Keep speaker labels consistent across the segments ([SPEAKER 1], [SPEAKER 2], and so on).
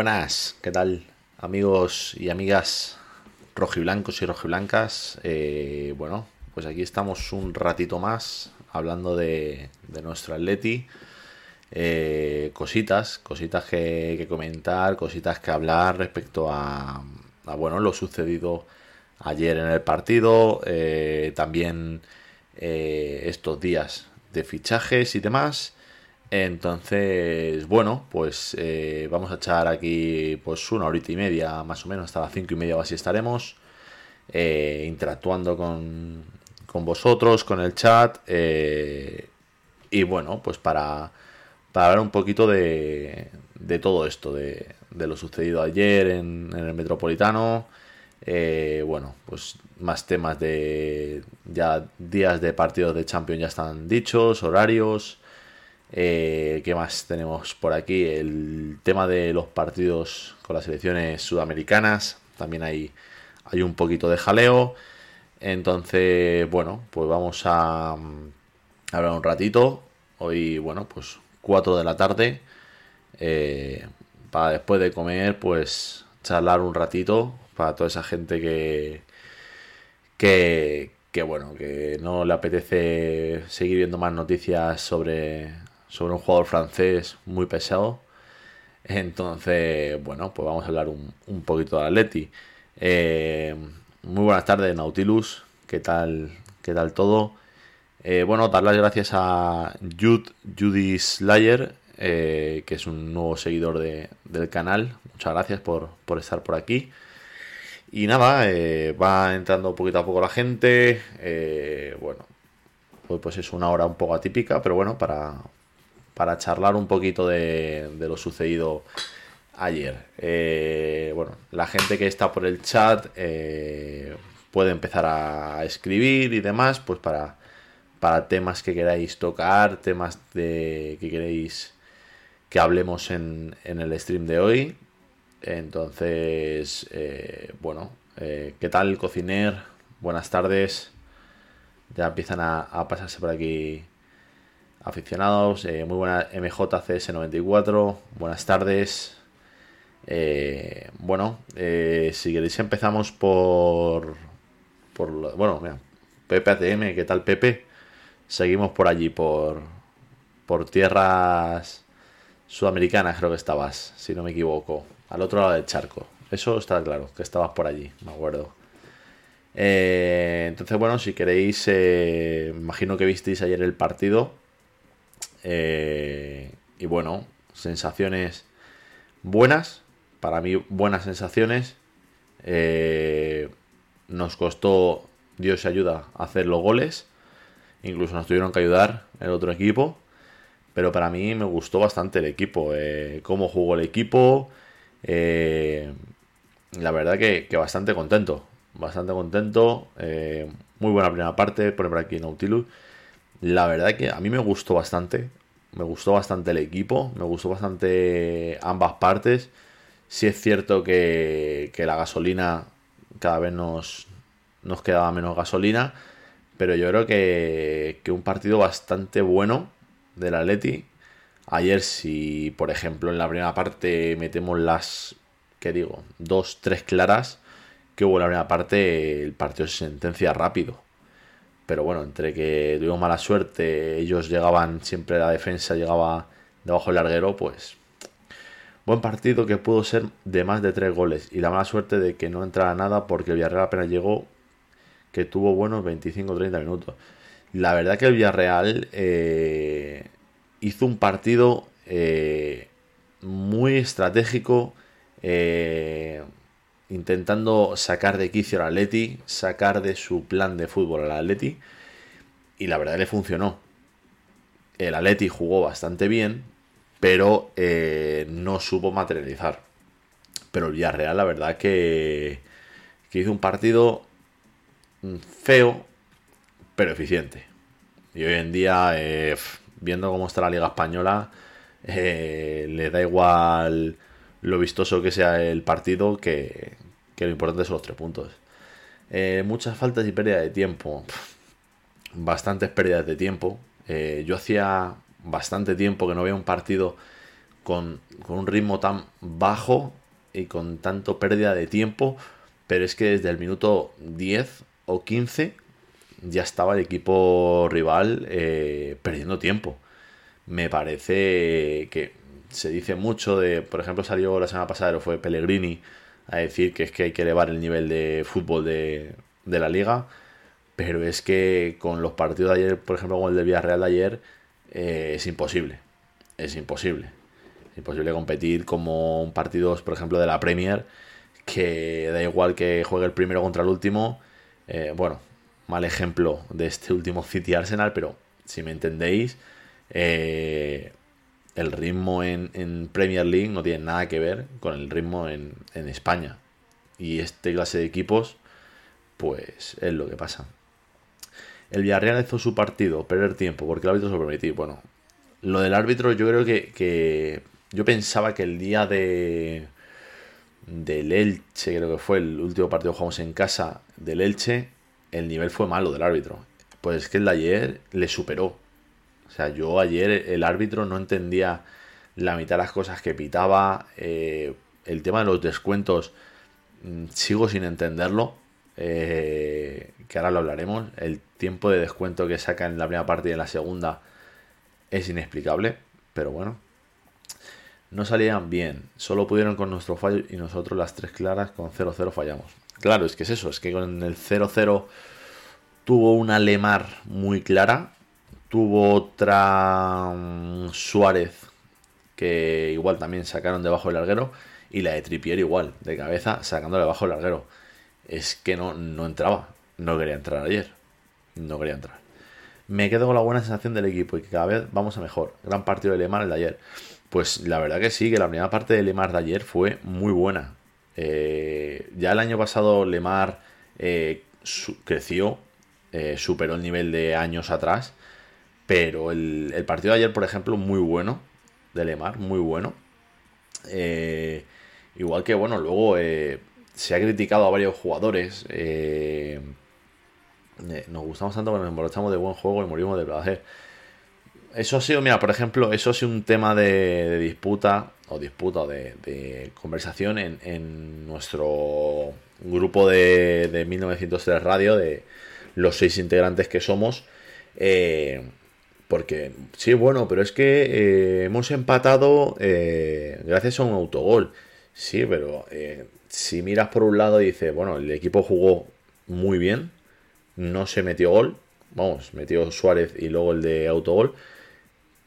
[SPEAKER 1] buenas, ¿qué tal amigos y amigas rojiblancos y rojiblancas? Eh, bueno, pues aquí estamos un ratito más hablando de, nuestro Atleti. Eh, cositas, cositas que, comentar, cositas que hablar respecto a, a, bueno, lo sucedido ayer en el partido, eh, también estos días de fichajes y demás. Entonces, bueno, pues eh, vamos a echar aquí pues una horita y media, más o menos, hasta las cinco y media o así estaremos, eh, interactuando con, con vosotros, con el chat, eh, y bueno, pues para, para hablar un poquito de, de todo esto, de, lo sucedido ayer en, en el Metropolitano, eh, bueno, pues más temas de ya días de partidos de Champions ya están dichos, horarios. Eh, ¿Qué más tenemos por aquí? El tema de los partidos con las selecciones sudamericanas. También hay, hay un poquito de jaleo. Entonces, bueno, pues vamos a, mm, hablar un ratito. Hoy, bueno, pues 4 de la tarde. eh, para después de comer, pues charlar un ratito. Para toda esa gente que, que, que bueno, que no le apetece seguir viendo más noticias sobre, sobre un jugador francés muy pesado. Entonces, bueno, pues vamos a hablar un, un poquito de Atleti. Eh, muy buenas tardes, Nautilus. ¿Qué tal, qué tal todo? Eh, bueno, dar las gracias a Jude, Judy Slayer, eh, que es un nuevo seguidor de- del canal. Muchas gracias por, por estar por aquí. Y nada, eh, va entrando poquito a poco la gente. bueno, pues, pues es una hora un poco atípica, pero bueno, para, para charlar un poquito de, lo sucedido ayer. Eh, bueno, la gente que está por el chat eh, puede empezar a escribir y demás, pues para, para temas que queráis tocar, temas de que queréis que hablemos en, en el stream de hoy. Entonces, eh, bueno, ¿qué tal, cociner? Buenas tardes. Ya empiezan a, a pasarse por aquí aficionados. Eh, muy buena MJCS94. Buenas tardes. Eh, bueno, eh, si queréis empezamos por... por bueno, mira, Pepe ATM, ¿qué tal Pepe? Seguimos por allí, por, por tierras sudamericanas creo que estabas, si no me equivoco. Al otro lado del charco. Eso está claro, que estabas por allí, me acuerdo. Entonces, bueno, si queréis, eh, imagino que visteis ayer el partido. Eh, y bueno, sensaciones buenas, para mí buenas sensaciones. Eh, nos costó, Dios se ayuda, hacer los goles. Incluso nos tuvieron que ayudar el otro equipo. Pero para mí me gustó bastante el equipo. eh, cómo jugó el equipo. eh, la verdad que, bastante contento. Bastante contento. muy buena primera parte. Por aquí Nautilus. La verdad que a mí me gustó bastante. Me gustó bastante el equipo. Me gustó bastante ambas partes. Sí es cierto que, que la gasolina cada vez nos, nos quedaba menos gasolina. Pero yo creo que, que un partido bastante bueno del Atleti. Ayer si, por ejemplo, en la primera parte metemos las, ¿qué digo? Dos, tres claras que hubo en la primera parte, el partido se sentencia rápido. Pero bueno, entre que tuvimos mala suerte, ellos llegaban, siempre la defensa llegaba debajo del larguero, pues buen partido que pudo ser de más de tres goles. Y la mala suerte de que no entrara nada porque el Villarreal apenas llegó, que tuvo buenos 25-30 minutos. La verdad que el Villarreal eh, hizo un partido eh, muy estratégico, eh, intentando sacar de quicio al Atleti, sacar de su plan de fútbol al Atleti, y la verdad le funcionó. El Atleti jugó bastante bien, pero eh, no supo materializar. Pero el Villarreal, la verdad que, que hizo un partido mm, feo, pero eficiente. Y hoy en día, eh, viendo cómo está la Liga Española, eh, le da igual lo vistoso que sea el partido que, que lo importante son los tres puntos. Eh, muchas faltas y pérdida de tiempo. Bastantes pérdidas de tiempo. Eh, yo hacía bastante tiempo que no veía un partido con, con un ritmo tan bajo y con tanto pérdida de tiempo. Pero es que desde el minuto 10 o 15 ya estaba el equipo rival eh, perdiendo tiempo. Me parece que se dice mucho de, por ejemplo, salió la semana pasada, fue Pellegrini, a decir que es que hay que elevar el nivel de fútbol de, de la liga. Pero es que con los partidos de ayer, por ejemplo, con el de Villarreal de ayer, eh, es imposible. Es imposible. Es imposible competir como un partido, por ejemplo, de la Premier, que da igual que juegue el primero contra el último. Eh, bueno, mal ejemplo de este último City Arsenal, pero si me entendéis, eh, el ritmo en, Premier League no tiene nada que ver con el ritmo en, en, España. Y este clase de equipos, pues es lo que pasa. El Villarreal hizo su partido, perder tiempo, porque el árbitro se lo permitió. Bueno, lo del árbitro yo creo que, que yo pensaba que el día de del Elche, creo que fue el último partido que jugamos en casa del Elche, el nivel fue malo del árbitro. Pues es que el de ayer le superó. O sea, yo ayer el árbitro no entendía la mitad de las cosas que pitaba. Eh, el tema de los descuentos mmm, sigo sin entenderlo. Eh, que ahora lo hablaremos. El tiempo de descuento que saca en la primera parte y en la segunda es inexplicable. Pero bueno. No salían bien. Solo pudieron con nuestro fallo y nosotros las tres claras con 0-0 fallamos. Claro, es que es eso. Es que con el 0-0 tuvo una Lemar muy clara Tuvo otra um, Suárez que igual también sacaron debajo del larguero. Y la de Tripier igual, de cabeza, sacándole debajo del larguero. Es que no, no entraba. No quería entrar ayer. No quería entrar. Me quedo con la buena sensación del equipo y que cada vez vamos a mejor. Gran partido de Lemar el de ayer. Pues la verdad que sí, que la primera parte de Lemar de ayer fue muy buena. Eh, ya el año pasado Lemar eh, creció, eh, superó el nivel de años atrás pero el, el, partido de ayer, por ejemplo, muy bueno. De Lemar, muy bueno. Eh, igual que, bueno, luego eh, se ha criticado a varios jugadores. Eh, nos gustamos tanto que nos emborrachamos de buen juego y morimos de placer. Eso ha sido, mira, por ejemplo, eso ha sido un tema de, disputa, o disputa, de, de conversación en, en, nuestro grupo de, de 1903 Radio, de los seis integrantes que somos. Porque, sí, bueno, pero es que eh, hemos empatado eh, gracias a un autogol. Sí, pero eh, si miras por un lado y dices, bueno, el equipo jugó muy bien, no se metió gol, vamos, metió Suárez y luego el de autogol,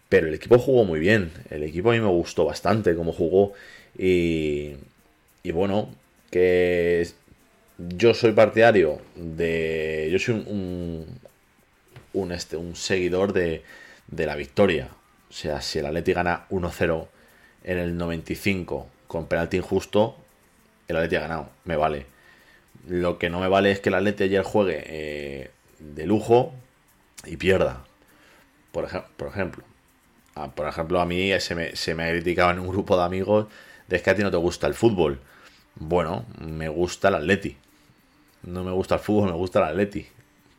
[SPEAKER 1] Pero el equipo jugó muy bien. El equipo a mí me gustó bastante cómo jugó. Y, y bueno, que yo soy partidario de. Yo soy un, un, un este, un seguidor de, de la victoria. O sea, si el Atleti gana 1-0 en el 95 con penalti injusto, el Atleti ha ganado. Me vale. Lo que no me vale es que el Atleti ayer juegue eh, de lujo y pierda. Por, ej por ejemplo. Ah, por ejemplo, a mí se me, se me ha criticado en un grupo de amigos de que a ti no te gusta el fútbol. Bueno, me gusta el Atleti. No me gusta el fútbol, me gusta el Atleti.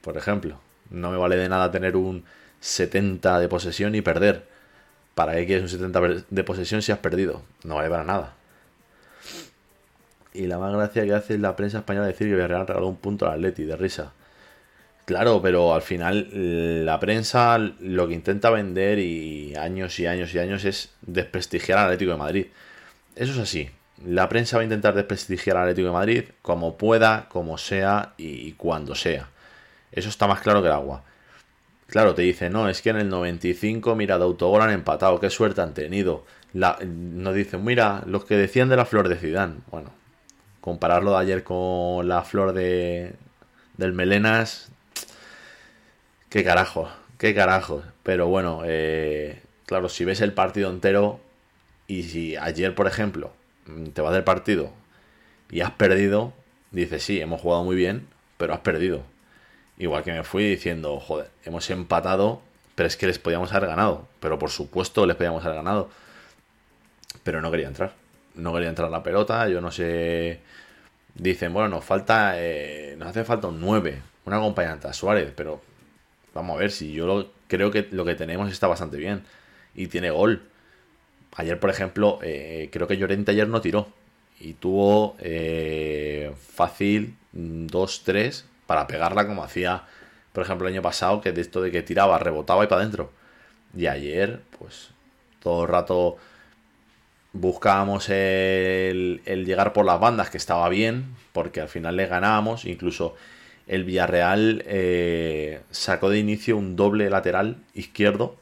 [SPEAKER 1] Por ejemplo. No me vale de nada tener un 70 de posesión y perder. ¿Para qué quieres un 70 de posesión si has perdido? No vale para nada. Y la más gracia que hace la prensa española decir que Villarreal regaló un punto al Atleti, de risa. Claro, pero al final la prensa lo que intenta vender y años y años y años es desprestigiar al Atlético de Madrid. Eso es así. La prensa va a intentar desprestigiar al Atlético de Madrid como pueda, como sea y cuando sea. Eso está más claro que el agua. Claro, te dice, no, es que en el 95, mira, de autogol han empatado, qué suerte han tenido. La, nos dicen, mira, los que decían de la flor de Zidane. Bueno, compararlo de ayer con la flor de del Melenas, qué carajo, qué carajo. Pero bueno, eh, claro, si ves el partido entero y si ayer, por ejemplo, te vas del partido y has perdido, dices, sí, hemos jugado muy bien, pero has perdido. Igual que me fui diciendo, joder, hemos empatado, pero es que les podíamos haber ganado. Pero por supuesto les podíamos haber ganado. Pero no quería entrar. No quería entrar la pelota, yo no sé. Dicen, bueno, nos falta. Eh, nos hace falta un 9, una acompañante, Suárez, pero vamos a ver si yo lo, creo que lo que tenemos está bastante bien. Y tiene gol. Ayer, por ejemplo, eh, creo que Llorente ayer no tiró. Y tuvo eh, fácil 2-3 para pegarla como hacía, por ejemplo, el año pasado, que de esto de que tiraba, rebotaba y para adentro. Y ayer, pues, todo el rato buscábamos el, llegar por las bandas, que estaba bien, porque al final le ganábamos, incluso el Villarreal eh, sacó de inicio un doble lateral izquierdo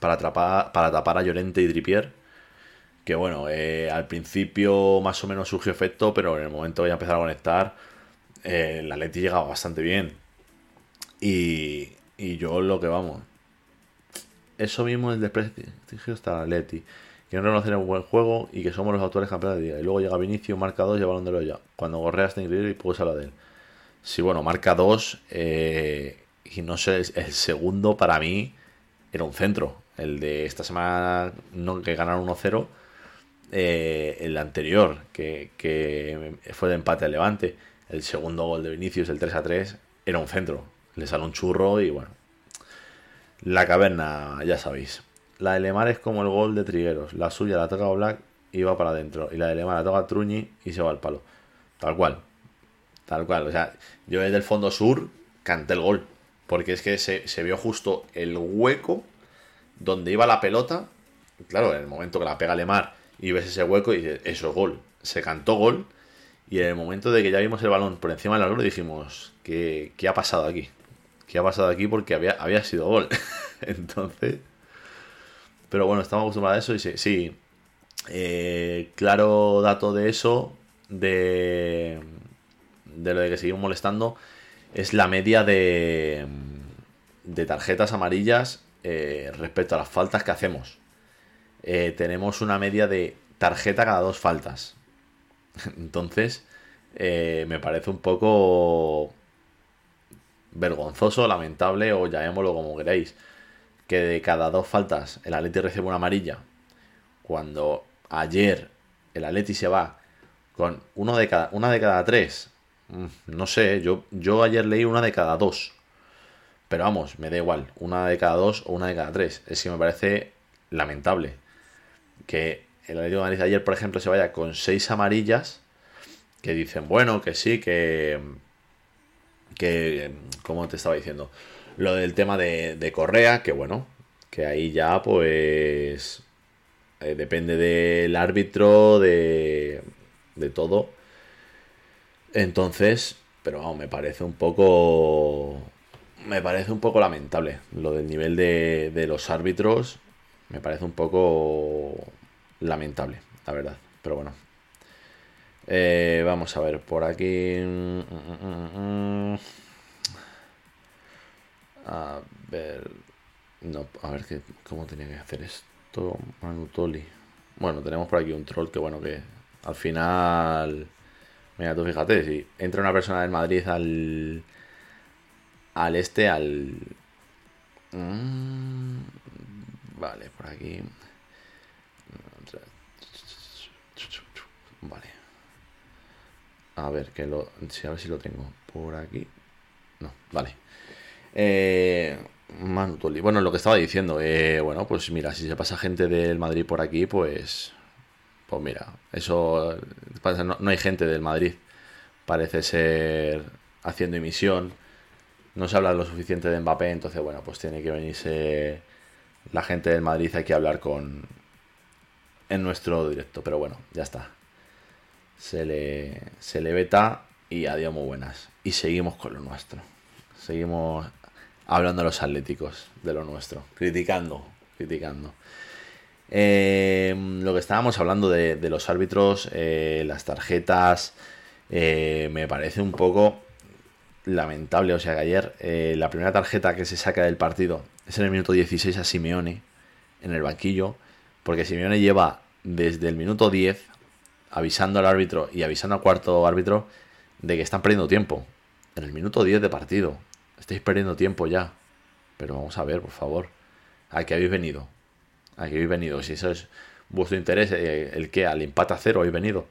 [SPEAKER 1] para, atrapar, para tapar a Llorente y Tripier. Que bueno, eh, al principio más o menos surgió efecto, pero en el momento ya empezar a conectar, eh, el llegaba bastante bien. Y, y yo lo que vamos. Eso mismo es desprestigio hasta el Atleti. Que no reconocen un buen juego y que somos los autores campeones de liga. Y luego llega Vinicio, marca 2 y el balón de ya. Cuando Gorrea está increíble y puedes hablar de él. Sí, bueno, marca 2. Eh, y no sé, el segundo para mí era un centro. El de esta semana no, que ganaron 1-0. Eh, el anterior, que, que fue de empate al Levante el segundo gol de Vinicius, el 3 a 3, era un centro. Le sale un churro y bueno. La caverna, ya sabéis. La de Lemar es como el gol de Trigueros. La suya la toca Black y va para adentro. Y la de Lemar la toca Truñi y se va al palo. Tal cual. Tal cual. O sea, yo desde el fondo sur canté el gol. Porque es que se, se vio justo el hueco donde iba la pelota. Claro, en el momento que la pega Lemar y ves ese hueco y dices, eso es gol. Se cantó gol y en el momento de que ya vimos el balón por encima del largo, dijimos, ¿qué, ¿qué, ha pasado aquí? ¿Qué ha pasado aquí? Porque había, había sido gol. Entonces... Pero bueno, estamos acostumbrados a eso y sí, sí eh, claro dato de eso, de, de lo de que seguimos molestando, es la media de, de tarjetas amarillas eh, respecto a las faltas que hacemos. Eh, tenemos una media de tarjeta cada dos faltas. Entonces, eh, me parece un poco vergonzoso, lamentable o llamémoslo como queráis, que de cada dos faltas el Atleti recibe una amarilla, cuando ayer el Atleti se va con uno de cada, una de cada tres. Mm, no sé, yo, yo ayer leí una de cada dos. Pero vamos, me da igual, una de cada dos o una de cada tres. Es que me parece lamentable que el Atlético de ayer, por ejemplo, se vaya con seis amarillas que dicen, bueno, que sí, que. que. como te estaba diciendo. Lo del tema de, de Correa, que bueno, que ahí ya pues. Eh, depende del árbitro, de. de todo. Entonces, pero vamos, me parece un poco. Me parece un poco lamentable lo del nivel de, de los árbitros me parece un poco lamentable, la verdad. Pero bueno. Eh, vamos a ver, por aquí. mm, mm, mm. A ver. No, a ver cómo tenía que hacer esto. Manutoli. Bueno, tenemos por aquí un troll que, bueno, que al final. Mira, tú fíjate, si entra una persona del Madrid al. Al este, al. Vale, por aquí. Vale. A ver, que lo. a ver si lo tengo por aquí. No, vale. Eh. Bueno, lo que estaba diciendo. eh, bueno, pues mira, si se pasa gente del Madrid por aquí, pues. Pues mira, eso. pasa, No, no hay gente del Madrid. Parece ser haciendo emisión. No se habla lo suficiente de Mbappé, entonces, bueno, pues tiene que venirse la gente del Madrid hay que hablar con en nuestro directo, pero bueno, ya está. Se le, se le veta y adiós muy buenas. Y seguimos con lo nuestro. Seguimos hablando de los atléticos, de lo nuestro. Criticando, criticando. Eh, lo que estábamos hablando de, los árbitros, eh, las tarjetas, eh, me parece un poco lamentable. O sea que ayer eh, la primera tarjeta que se saca del partido es en el minuto 16 a Simeone en el banquillo, porque Simeone lleva desde el minuto 10 avisando al árbitro y avisando al cuarto árbitro de que están perdiendo tiempo. En el minuto 10 de partido. Estáis perdiendo tiempo ya. Pero vamos a ver, por favor. ¿A qué habéis venido? ¿A qué habéis venido? Si eso es vuestro interés, eh, el que al empate a cero habéis venido.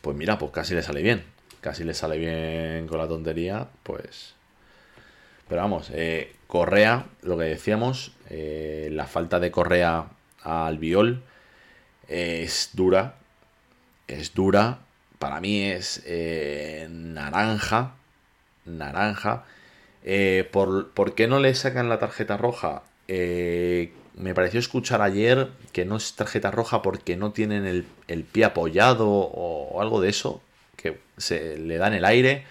[SPEAKER 1] Pues mira, pues casi le sale bien. Casi le sale bien con la tontería, pues... Pero vamos, eh, Correa, lo que decíamos, eh, la falta de Correa al Viol es dura. Es dura. Para mí es eh, naranja. Naranja. Eh, ¿por, por qué no le sacan la tarjeta roja? Eh, me pareció escuchar ayer que no es tarjeta roja porque no tienen el, el pie apoyado o algo de eso. Que se le da en el aire.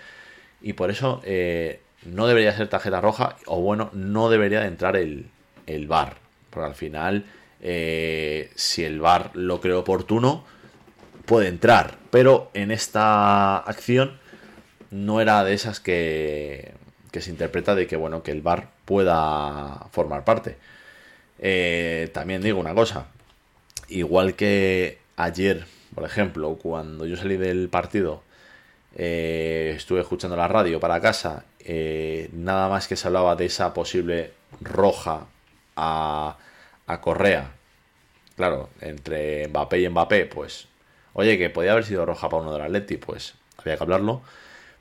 [SPEAKER 1] Y por eso eh, no debería ser tarjeta roja. O bueno, no debería de entrar el, el VAR. Porque al final, eh, si el VAR lo cree oportuno, puede entrar. Pero en esta acción no era de esas que, que se interpreta de que bueno que el VAR pueda formar parte. Eh, también digo una cosa. Igual que ayer, por ejemplo, cuando yo salí del partido, eh, estuve escuchando la radio para casa, eh, nada más que se hablaba de esa posible roja a, a Correa. Claro, entre Mbappé y Mbappé, pues, oye, que podía haber sido roja para uno del Atleti, pues había que hablarlo.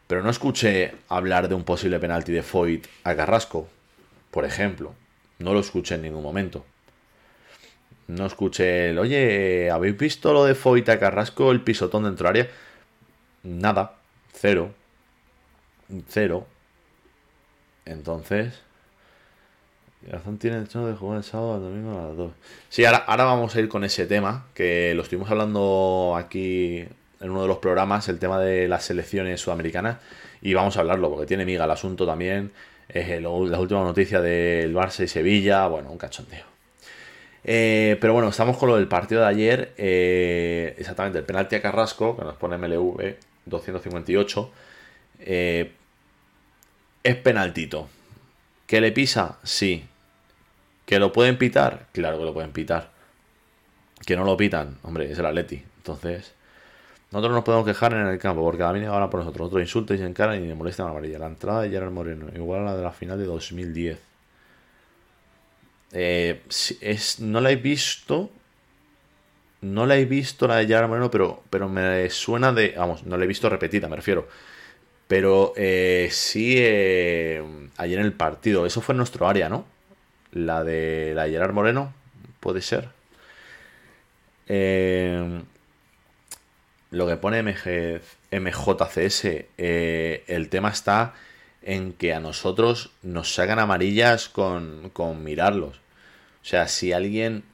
[SPEAKER 1] Pero no escuché hablar de un posible penalti de Foyt a Carrasco, por ejemplo. No lo escuché en ningún momento. No escuché el, oye, ¿habéis visto lo de Foyt a Carrasco, el pisotón dentro del área? Nada, cero. Cero. Entonces... Razón tiene el hecho de jugar el sábado al domingo a las 2. Sí, ahora, ahora vamos a ir con ese tema, que lo estuvimos hablando aquí en uno de los programas, el tema de las selecciones sudamericanas, y vamos a hablarlo, porque tiene miga el asunto también. Eh, lo- la última noticia del Barça y Sevilla, bueno, un cachondeo. Eh, pero bueno, estamos con lo del partido de ayer. eh, exactamente, el penalti a Carrasco, que nos pone MLV 258. eh, es penaltito. ¿Que le pisa? Sí. ¿Que lo pueden pitar? Claro que lo pueden pitar. Que no lo pitan, hombre, es el Atleti. Entonces, nosotros nos podemos quejar en el campo, porque a mí ahora por nosotros. Otro insulta y se encara y me molesta la amarilla. La entrada de Gerard Moreno, igual a la de la final de 2010. Eh, es, no la he visto. No la he visto la de Gerard Moreno, pero, pero me suena de. Vamos, no la he visto repetida, me refiero. Pero eh, sí, eh, ayer en el partido, eso fue en nuestro área, ¿no? La de la Gerard Moreno, puede ser. Eh, lo que pone MG, MJCS, eh, el tema está en que a nosotros nos sacan amarillas con, con mirarlos. O sea, si a alguien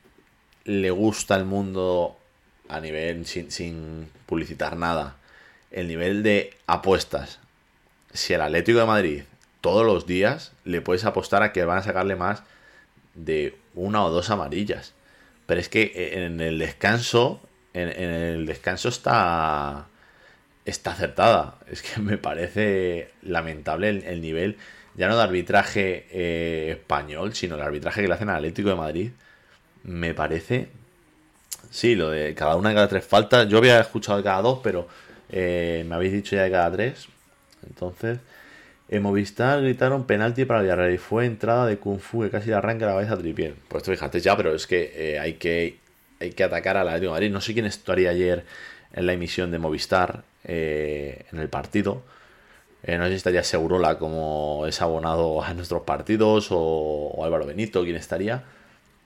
[SPEAKER 1] le gusta el mundo a nivel, sin, sin publicitar nada, el nivel de apuestas, si el Atlético de Madrid todos los días le puedes apostar a que van a sacarle más de una o dos amarillas. Pero es que en el descanso, en, en el descanso está, está acertada. Es que me parece lamentable el, el nivel, ya no de arbitraje eh, español, sino el arbitraje que le hacen al Atlético de Madrid. Me parece, sí, lo de cada una de cada tres faltas. Yo había escuchado de cada dos, pero eh, me habéis dicho ya de cada tres. Entonces, en Movistar gritaron penalti para Villarreal y fue entrada de Kung Fu que casi le arranca la cabeza a Tripier. Pues tú fíjate ya, pero es que eh, hay que hay que atacar al Atlético de Madrid. No sé quién estaría ayer en la emisión de Movistar eh, en el partido. Eh, no sé si estaría Segurola como es abonado a nuestros partidos o, o Álvaro Benito, quién estaría.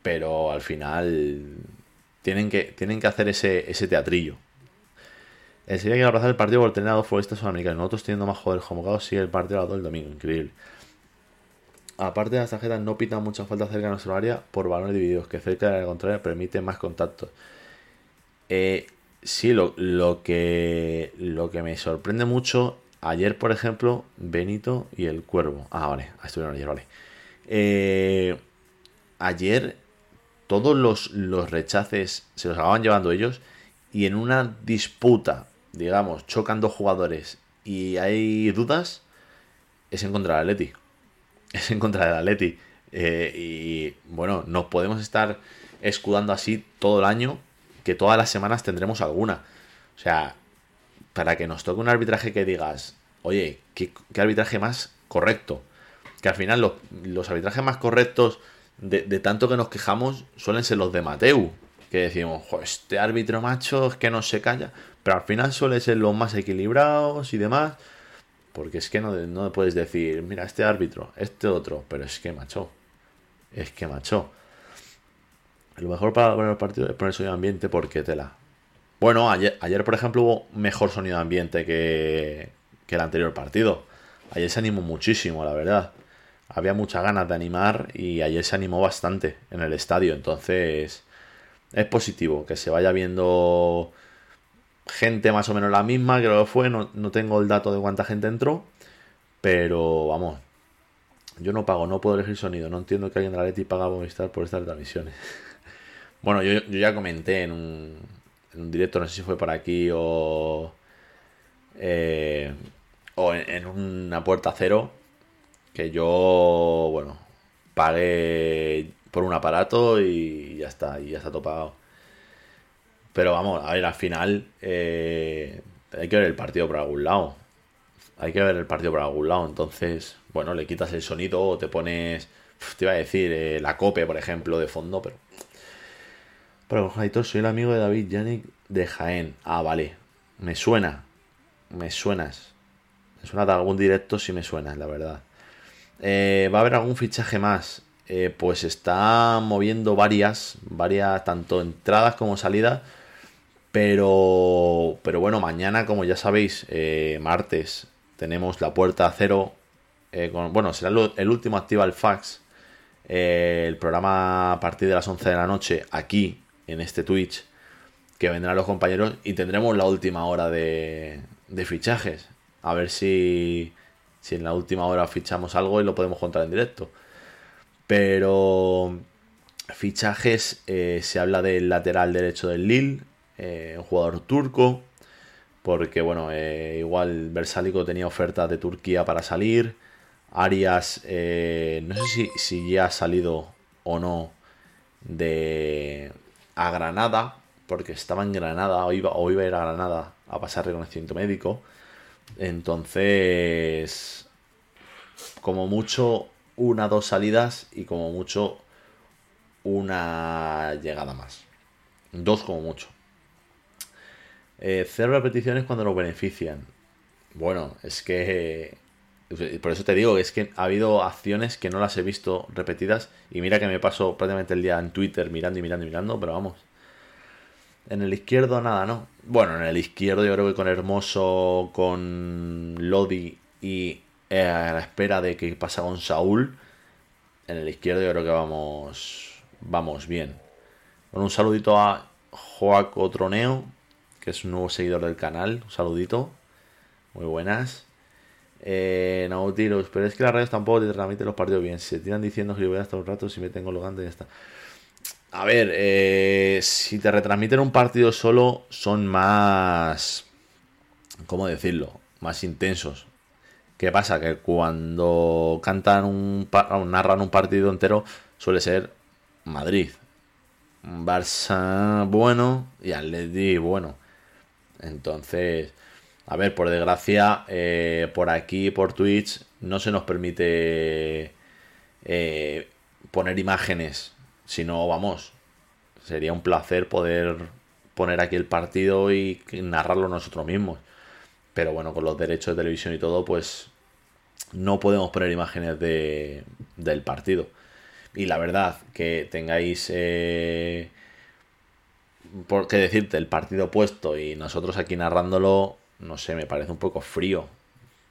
[SPEAKER 1] Pero al final tienen que, tienen que hacer ese, ese teatrillo. El Sevilla que abrazar el partido por tener a dos futbolistas sudamericanos. Nosotros teniendo más joder convocados sigue el partido a 2 del domingo. Increíble. Aparte de las tarjetas, no pitan muchas faltas cerca de nuestro área por balones divididos, que cerca de la contraria permite más contactos. Eh, sí, lo, lo, que, lo que me sorprende mucho, ayer por ejemplo, Benito y el Cuervo. Ah, vale, estuvieron ayer, vale. Eh, ayer todos los, los rechaces se los acaban llevando ellos y en una disputa, digamos, chocan dos jugadores y hay dudas, es en contra del Atleti. Es en contra del Atleti. Eh, y bueno, nos podemos estar escudando así todo el año, que todas las semanas tendremos alguna. O sea, para que nos toque un arbitraje que digas, oye, ¿qué, qué arbitraje más correcto? Que al final los, los arbitrajes más correctos de, de, tanto que nos quejamos suelen ser los de Mateu. Que decimos, este árbitro macho es que no se calla. Pero al final suelen ser los más equilibrados y demás. Porque es que no, no puedes decir, mira, este árbitro, este otro. Pero es que macho. Es que macho. Lo mejor para poner el partido es poner sonido de ambiente porque tela. Bueno, ayer, ayer por ejemplo hubo mejor sonido de ambiente que, que el anterior partido. Ayer se animó muchísimo, la verdad había muchas ganas de animar y ayer se animó bastante en el estadio. Entonces es positivo que se vaya viendo gente más o menos la misma, creo que fue. No, no tengo el dato de cuánta gente entró, pero vamos. Yo no pago, no puedo elegir sonido. No entiendo que alguien de la Leti paga Movistar por estas transmisiones. bueno, yo, yo, ya comenté en un, en un directo, no sé si fue por aquí o. Eh, o en, en una puerta cero que yo, bueno, pagué por un aparato y ya está, y ya está topado. Pero vamos, a ver, al final eh, hay que ver el partido por algún lado. Hay que ver el partido por algún lado. Entonces, bueno, le quitas el sonido o te pones, te iba a decir, eh, la cope, por ejemplo, de fondo, pero... Pero, Jaitor, soy el amigo de David Yannick de Jaén. Ah, vale. Me suena. Me suenas. Me suena de algún directo si me suena, la verdad. Eh, ¿Va a haber algún fichaje más? Eh, pues está moviendo varias, varias, tanto entradas como salidas. Pero, pero bueno, mañana, como ya sabéis, eh, martes, tenemos la puerta a cero. Con, bueno, será el último activa el fax. el programa a partir de las 11 de la noche aquí, en este Twitch, que vendrán los compañeros y tendremos la última hora de, fichajes. A ver si, si en la última hora fichamos algo y lo podemos contar en directo. Pero fichajes, eh, se habla del lateral derecho del Lille, eh, un jugador turco, porque bueno, eh, igual Versálico tenía ofertas de Turquía para salir. Arias, eh, no sé si, si, ya ha salido o no de a Granada, porque estaba en Granada o iba, o iba a ir a Granada a pasar reconocimiento médico. Entonces, como mucho, una, dos salidas y como mucho, una llegada más. Dos como mucho. Eh, cero repeticiones cuando lo benefician. Bueno, es que... Por eso te digo, es que ha habido acciones que no las he visto repetidas. Y mira que me paso prácticamente el día en Twitter mirando y mirando y mirando, pero vamos. En el izquierdo nada, ¿no? Bueno, en el izquierdo yo creo que con Hermoso, con Lodi y eh, a la espera de que pasa con Saúl. En el izquierdo yo creo que vamos, vamos bien. Bueno, un saludito a Joaco Troneo, que es un nuevo seguidor del canal. Un saludito. Muy buenas. Eh, Nautilus, pero es que las radios tampoco te transmiten los partidos bien. Se tiran diciendo que voy hasta un rato si me tengo logando y ya está. A ver, eh, si te retransmiten un partido solo, son más. ¿Cómo decirlo? Más intensos. ¿Qué pasa? Que cuando cantan un. narran un partido entero, suele ser Madrid. Barça bueno y Atleti bueno. Entonces, a ver, por desgracia, eh, por aquí, por Twitch, no se nos permite eh, poner imágenes. Si no, vamos, sería un placer poder poner aquí el partido y narrarlo nosotros mismos. Pero bueno, con los derechos de televisión y todo, pues no podemos poner imágenes de, del partido. Y la verdad, que tengáis eh, por qué decirte el partido puesto y nosotros aquí narrándolo, no sé, me parece un poco frío.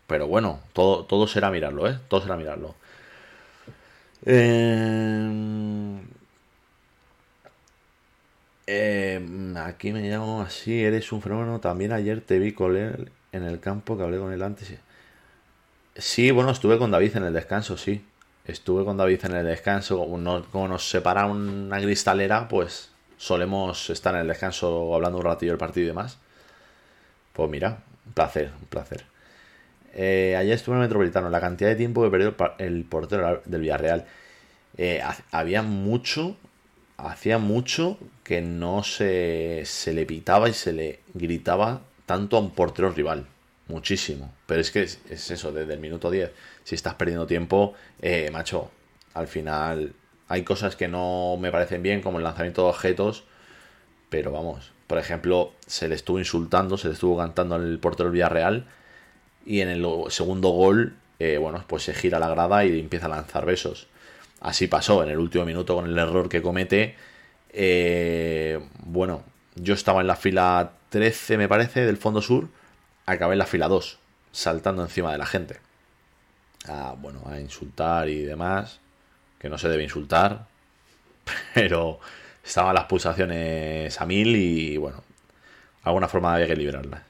[SPEAKER 1] Pero bueno, todo, todo será mirarlo, ¿eh? Todo será mirarlo. Eh, eh, aquí me llamo así, eres un fenómeno. También ayer te vi con él en el campo, que hablé con él antes. Sí, bueno, estuve con David en el descanso, sí. Estuve con David en el descanso. Como nos separa una cristalera, pues solemos estar en el descanso hablando un ratillo del partido y demás. Pues mira, un placer, un placer. Eh, ayer estuve en el Metropolitano. La cantidad de tiempo que perdió el portero del Villarreal. Eh, había mucho, hacía mucho que no se, se le pitaba y se le gritaba tanto a un portero rival muchísimo. Pero es que es, eso, desde el minuto 10. Si estás perdiendo tiempo, eh, macho, al final hay cosas que no me parecen bien, como el lanzamiento de objetos. Pero vamos, por ejemplo, se le estuvo insultando, se le estuvo cantando al portero del Villarreal. Y en el segundo gol, eh, bueno, pues se gira la grada y empieza a lanzar besos. Así pasó en el último minuto con el error que comete. Eh, bueno, yo estaba en la fila 13, me parece, del fondo sur acabé en la fila 2, saltando encima de la gente. A, bueno, a insultar y demás, que no se debe insultar, pero estaban las pulsaciones a mil y bueno, alguna forma había que liberarlas.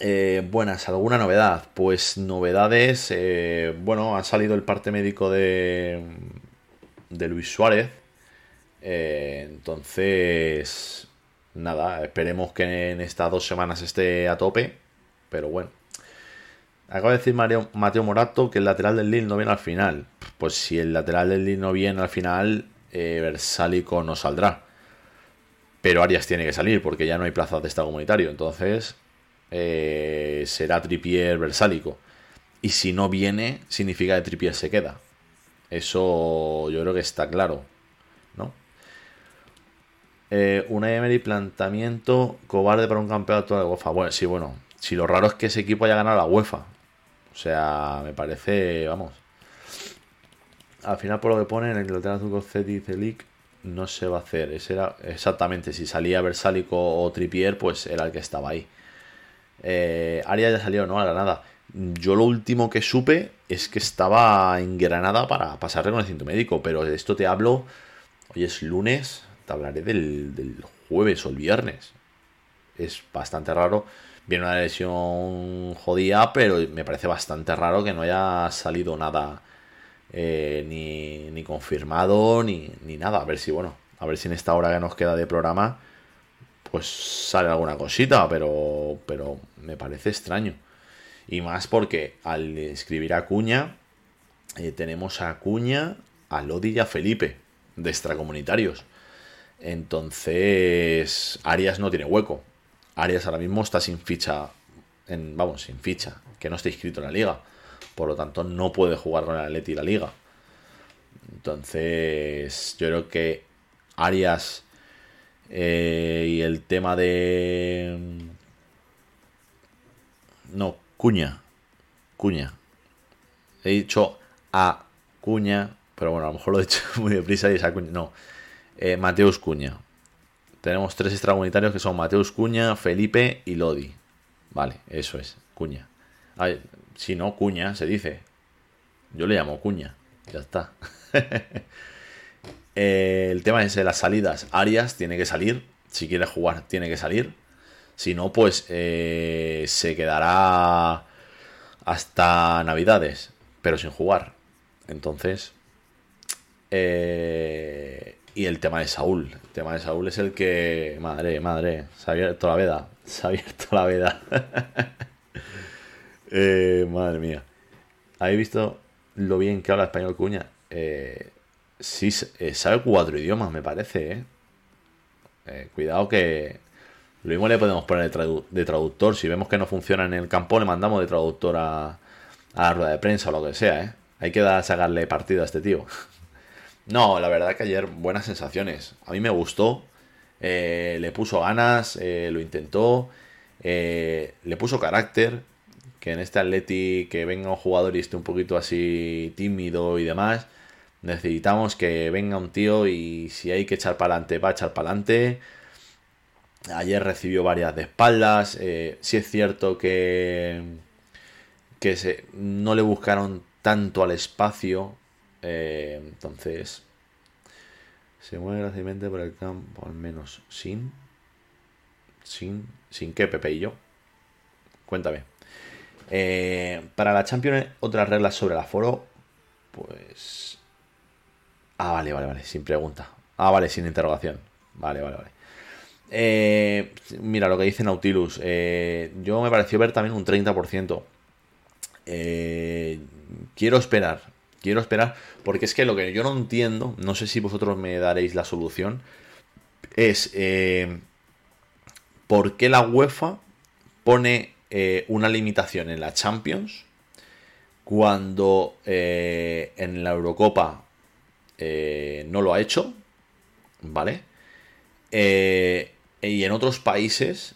[SPEAKER 1] Eh, buenas, ¿alguna novedad? Pues novedades, eh, bueno, ha salido el parte médico de, de Luis Suárez. Eh, entonces, nada, esperemos que en estas dos semanas esté a tope. Pero bueno. Acaba de decir Mateo Morato que el lateral del Lille no viene al final. Pues si el lateral del Lille no viene al final, eh, Versálico no saldrá. Pero Arias tiene que salir porque ya no hay plazas de estado comunitario. Entonces eh, será Tripier Versálico. Y si no viene, significa que Tripier se queda. Eso yo creo que está claro. Eh, una Emery planteamiento cobarde para un campeonato de UEFA. Bueno, sí, bueno. Si lo raro es que ese equipo haya ganado la UEFA. O sea, me parece, vamos. Al final, por lo que ponen, en Inglaterra Azul y Celic no se va a hacer. Ese era exactamente, si salía Versálico o Tripier, pues era el que estaba ahí. Eh, Aria ya salió, ¿no? A Granada. Yo lo último que supe es que estaba en Granada para pasar reconocimiento médico, pero de esto te hablo. Hoy es lunes, hablaré del, jueves o el viernes. Es bastante raro. Viene una lesión jodida, pero me parece bastante raro que no haya salido nada eh, ni, confirmado ni, ni, nada. A ver si, bueno, a ver si en esta hora que nos queda de programa, pues sale alguna cosita, pero, pero me parece extraño. Y más porque al escribir a Cuña, eh, tenemos a Cuña, a Lodi y a Felipe, de extracomunitarios. Entonces, Arias no tiene hueco. Arias ahora mismo está sin ficha, en, vamos, sin ficha, que no está inscrito en la liga. Por lo tanto, no puede jugar con el Atleti la liga. Entonces, yo creo que Arias eh, y el tema de... No, Cuña. Cuña. He dicho a Cuña, pero bueno, a lo mejor lo he dicho muy deprisa y es a Cuña. No, eh, Mateus Cuña. Tenemos tres extracomunitarios que son Mateus Cuña, Felipe y Lodi. Vale, eso es, Cuña. si no, Cuña se dice. Yo le llamo Cuña. Ya está. Eh, el tema es de las salidas. Arias tiene que salir. Si quiere jugar, tiene que salir. Si no, pues eh, se quedará hasta Navidades, pero sin jugar. Entonces, eh, y el tema de Saúl. El tema de Saúl es el que, madre, madre, se ha abierto la veda. Se ha abierto la veda. Eh, madre mía. ¿Habéis visto lo bien que habla español Cuña? Eh, sí, eh, sabe cuatro idiomas, me parece, ¿eh? Cuidado que lo mismo le podemos poner de, tradu- de traductor. Si vemos que no funciona en el campo, le mandamos de traductor a, la rueda de prensa o lo que sea. Hay que dar, sacarle partido a este tío. No, la verdad que ayer buenas sensaciones. A mí me gustó. eh, le puso ganas, eh, lo intentó. eh, le puso carácter. Que en este Atleti que venga un jugador y esté un poquito así tímido y demás. Necesitamos que venga un tío y si hay que echar para adelante, va a echar para adelante. Ayer recibió varias de espaldas. Eh, sí es cierto que, que se, no le buscaron tanto al espacio. Eh, entonces, se mueve grácilmente por el campo, al menos sin. Sin. ¿Sin qué, Pepe y yo? Cuéntame. Eh, para la Champions, otras reglas sobre el aforo. Pues. Ah, vale, vale, vale. Sin pregunta. Ah, vale, sin interrogación. Vale, vale, vale. Eh, mira lo que dice Nautilus. yo me pareció ver también un 30%. Eh, quiero esperar. Quiero esperar. Porque es que lo que yo no entiendo, no sé si vosotros me daréis la solución, es eh, por qué la UEFA pone eh, una limitación en la Champions cuando eh, en la Eurocopa no lo ha hecho, ¿vale? Y en otros países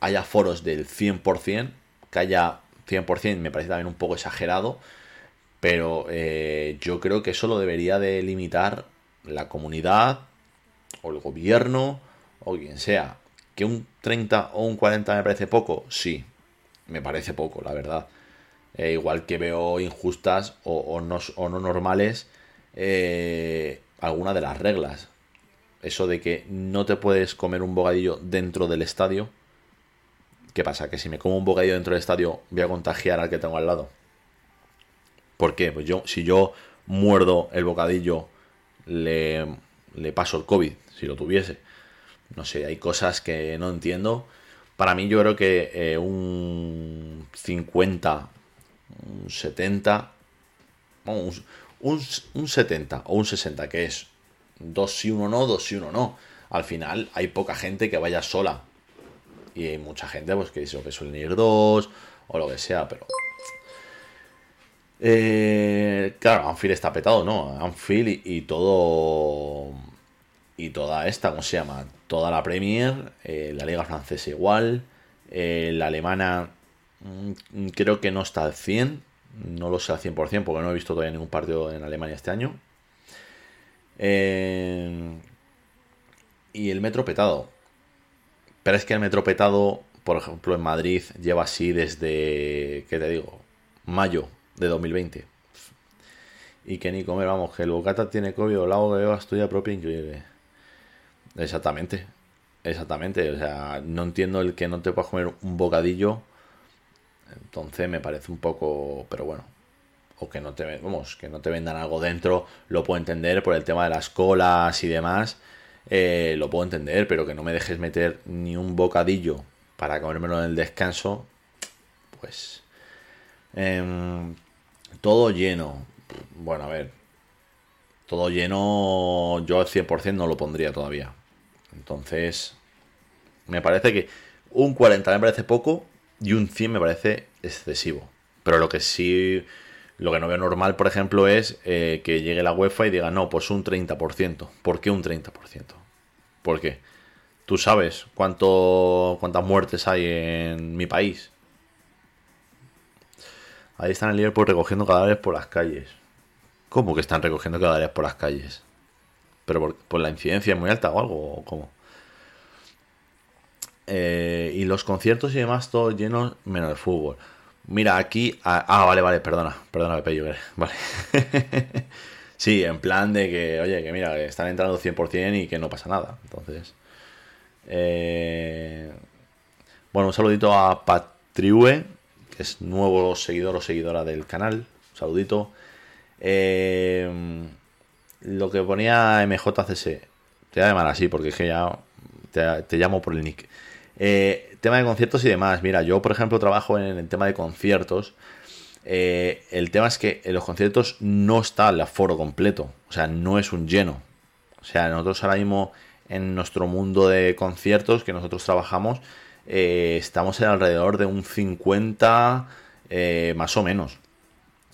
[SPEAKER 1] haya foros del 100%, que haya 100% me parece también un poco exagerado, pero eh, yo creo que eso lo debería de limitar la comunidad o el gobierno o quien sea. Que un 30 o un 40 me parece poco, sí, me parece poco, la verdad. Eh, igual que veo injustas o, no, o no normales eh, alguna de las reglas. Eso de que no te puedes comer un bocadillo dentro del estadio. ¿Qué pasa? Que si me como un bocadillo dentro del estadio voy a contagiar al que tengo al lado. ¿Por qué? Pues yo, si yo muerdo el bocadillo, le, le paso el COVID, si lo tuviese. No sé, hay cosas que no entiendo. Para mí yo creo que eh, un 50, un 70, bueno, un, un, un 70 o un 60, que es dos si uno no, dos si uno no. Al final hay poca gente que vaya sola. Y hay mucha gente pues que eso, que suelen ir dos o lo que sea, pero... Eh, claro, Anfield está petado, ¿no? Anfield y, todo... Y toda esta, ¿cómo se llama? Toda la Premier, eh, la Liga Francesa igual, eh, la Alemana mm, creo que no está al 100, no lo sé al 100% porque no he visto todavía ningún partido en Alemania este año. Y el metro petado. Pero es que el metro petado, por ejemplo, en Madrid lleva así desde, ¿qué te digo? Mayo de 2020. Y que ni comer, vamos, que el bocata tiene COVID o agua que bebas tuya propia increíble. Exactamente, exactamente. O sea, no entiendo el que no te puedas comer un bocadillo. Entonces me parece un poco, pero bueno. O que no te, vamos, que no te vendan algo dentro, lo puedo entender por el tema de las colas y demás. eh, lo puedo entender, pero que no me dejes meter ni un bocadillo para comérmelo en el descanso. Pues. em, todo lleno. Bueno, a ver. Todo lleno, yo al 100% no lo pondría todavía. Entonces, me parece que un 40 me parece poco y un 100 me parece excesivo. Pero lo que sí, lo que no veo normal, por ejemplo, es eh, que llegue la UEFA y diga, no, pues un 30%. ¿Por qué un 30%? ¿Por qué? ¿Tú sabes cuánto, cuántas muertes hay en mi país? Ahí están el Liverpool recogiendo cadáveres por las calles. ¿Cómo que están recogiendo cadáveres por las calles? ¿Pero por, la incidencia es muy alta o algo? ¿O cómo? Eh, y los conciertos y demás todos llenos menos el fútbol. Mira, aquí... Ah, ah, vale, vale, perdona. Perdona, Pepe, creo. Vale. sí, en plan de que, oye, que mira, están entrando 100% y que no pasa nada. Entonces... eh, Bueno, un saludito a Patriue, es nuevo seguidor o seguidora del canal. Saludito. Eh, lo que ponía MJCS, te voy a llamar así porque es que ya te, te llamo por el nick. Eh, tema de conciertos y demás. Mira, yo por ejemplo trabajo en el tema de conciertos. Eh, el tema es que en los conciertos no está el aforo completo. O sea, no es un lleno. O sea, nosotros ahora mismo en nuestro mundo de conciertos que nosotros trabajamos, eh, estamos en alrededor de un 50 eh, más o menos.